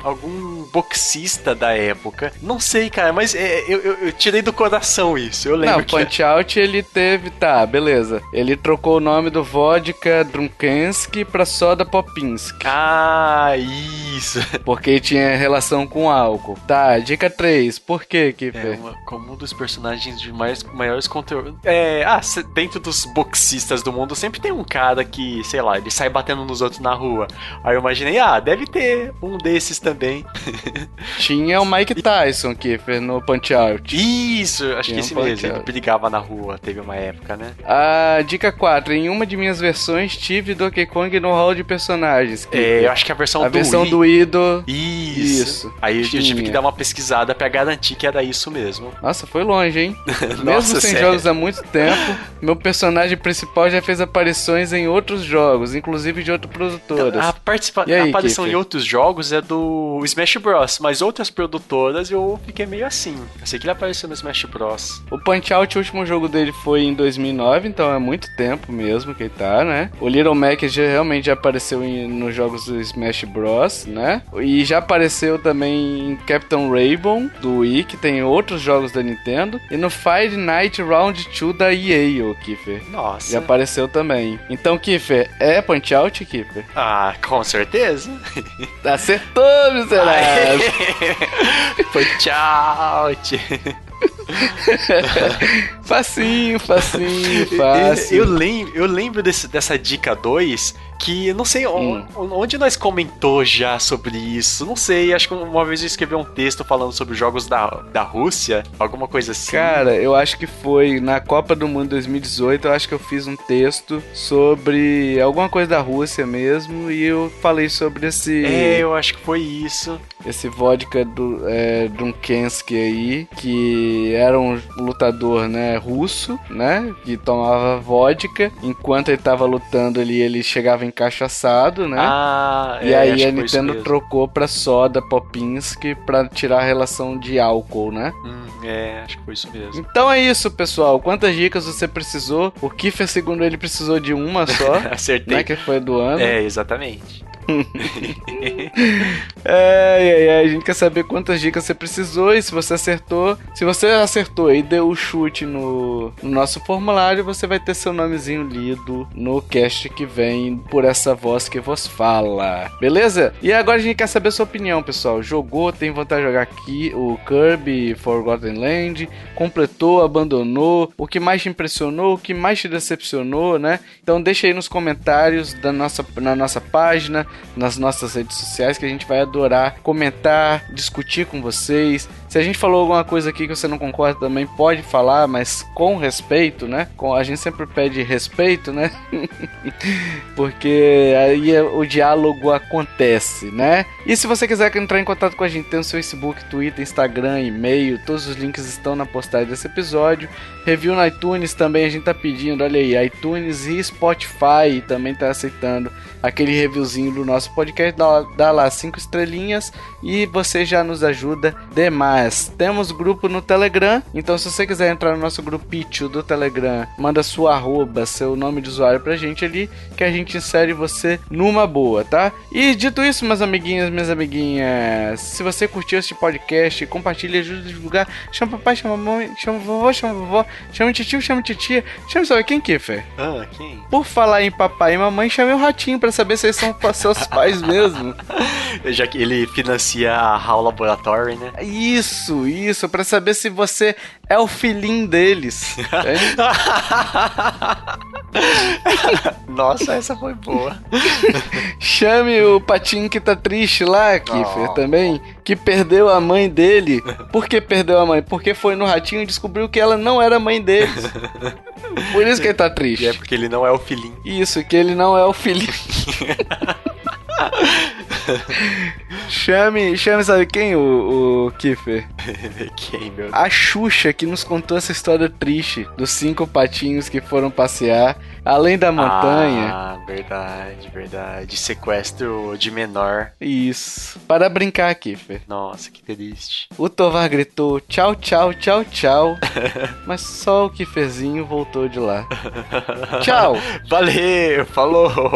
algum boxista da época. Não sei, cara, mas é, eu, eu- eu tirei do coração isso. Eu lembro Não. Punch Out ele teve. Tá, beleza. Ele trocou o nome do vodka Drunkensky pra soda Popinski. Ah, isso. Porque tinha relação com álcool. Tá, dica 3. Por que, É, Kiffer? uma, como um dos personagens de mais, maiores conteúdos. É, ah, dentro dos boxistas do mundo sempre tem um cara que, sei lá, ele sai batendo nos outros na rua. Aí eu imaginei, ah, deve ter um desses também. Tinha o Mike Tyson, Kiffer, no Punch Out. Isso, acho Tem que um esse mesmo. Ele brigava na rua, teve uma época, né? A dica 4. Em uma de minhas versões tive Donkey Kong no hall de personagens. É, Kiffer. eu acho que a versão a do versão Wii- do Ido. Isso. Isso, Aí eu, eu tive tinha. que dar uma pesquisada pra garantir que era isso mesmo. Nossa, foi longe, hein? Mesmo Nossa, sem sério. jogos há muito tempo, meu personagem principal já fez aparições em outros jogos, inclusive de outras produtoras. A, participa aí, a aparição Kiffer? em outros jogos é do Smash Bros, mas outras produtoras eu fiquei meio assim. Eu sei que ele apareceu no Smash Bros. O Punch Out, o último jogo dele foi em 2009, então é muito tempo mesmo que ele tá, né? O Little Mac já, realmente já apareceu em- nos jogos do Smash Bros, né? E já apareceu também em Captain Rainbow, do Wii, que tem outros jogos da Nintendo. E no Five Night Round 2 da EA, o Kiffer. Nossa. Já apareceu também. Então, Kiffer, é Punch Out, Kiffer? Ah, com certeza. Acertou, miserável! Foi tchau. tchau. facinho, facinho, Eu, fácil. eu lembro, eu lembro desse- dessa dica 2 que não sei Hum. onde nós comentou já sobre isso. Não sei, acho que uma vez eu escrevi um texto falando sobre jogos da, da Rússia, alguma coisa assim. Cara, eu acho que foi na Copa do Mundo 2018, eu acho que eu fiz um texto sobre alguma coisa da Rússia mesmo e eu falei sobre esse É, eu acho que foi isso. esse vodka do é, Drunkensky aí, que era um lutador, né, russo, né, que tomava vodka. Enquanto ele tava lutando ali, ele chegava encaixaçado, né? Ah, e é, aí a Nintendo trocou pra soda Popinski pra tirar a relação de álcool, né? Hum, é, acho que foi isso mesmo. Então é isso, pessoal. Quantas dicas você precisou? O Kiffer, segundo ele, precisou de uma só, Acertei. né? Que foi do ano. É, exatamente. É, é, é, a gente quer saber quantas dicas você precisou e se você acertou. Se você acertou e deu o chute no, no nosso formulário, você vai ter seu nomezinho lido no cast que vem por essa voz que vos fala. Beleza? E agora a gente quer saber a sua opinião, pessoal. Jogou, tem vontade de jogar aqui o Kirby Forgotten Land? Completou, abandonou? O que mais te impressionou? O que mais te decepcionou, né? Então deixa aí nos comentários da nossa, na nossa página, nas nossas redes sociais, que a gente vai adorar comentar, discutir com vocês. Se a gente falou alguma coisa aqui que você não concorda também, pode falar, mas com respeito, né? Com, a gente sempre pede respeito, né? Porque aí é- o diálogo acontece, né? E se você quiser entrar em contato com a gente, tem o seu Facebook, Twitter, Instagram, e-mail, todos os links estão na postagem desse episódio. Review no iTunes também a gente tá pedindo, olha aí, iTunes e Spotify também tá aceitando aquele reviewzinho do nosso podcast, dá, dá lá cinco estrelinhas e você já nos ajuda demais. Temos grupo no Telegram, então se você quiser entrar no nosso grupinho do Telegram, manda sua arroba, seu nome de usuário pra gente ali, que a gente insere você numa boa, tá? E dito isso, meus amiguinhos, minhas amiguinhas, se você curtiu este podcast, compartilha, ajuda a divulgar, chama papai, chama mamãe, chama vovó, chama vovó, chama tio, chama titia, chama sabe quem, Kiffer? Ah, quem? Por falar em papai e mamãe, chame o ratinho pra saber se eles são seus pais mesmo. Já que ele financia a HAL Laboratory, né? Isso, isso, pra saber se você é o filhinho deles. Nossa, essa foi boa. Chame o patinho que tá triste lá, Kiffer, Oh. também, que perdeu a mãe dele. Por que perdeu a mãe? Porque foi no ratinho e descobriu que ela não era mãe deles. Por isso que ele tá E é triste. porque ele não é o filhinho. Isso, que ele não é o filhinho. chame, chame, sabe quem, o, o Kiffer? quem, meu A Xuxa que nos contou essa história triste dos cinco patinhos que foram passear além da montanha. Ah, verdade, verdade. Sequestro de menor. Isso. Para brincar, Kiffer. Nossa, que triste. O Tovar gritou tchau, tchau, tchau, tchau. mas só o Kifferzinho voltou de lá. Tchau. Valeu, falou.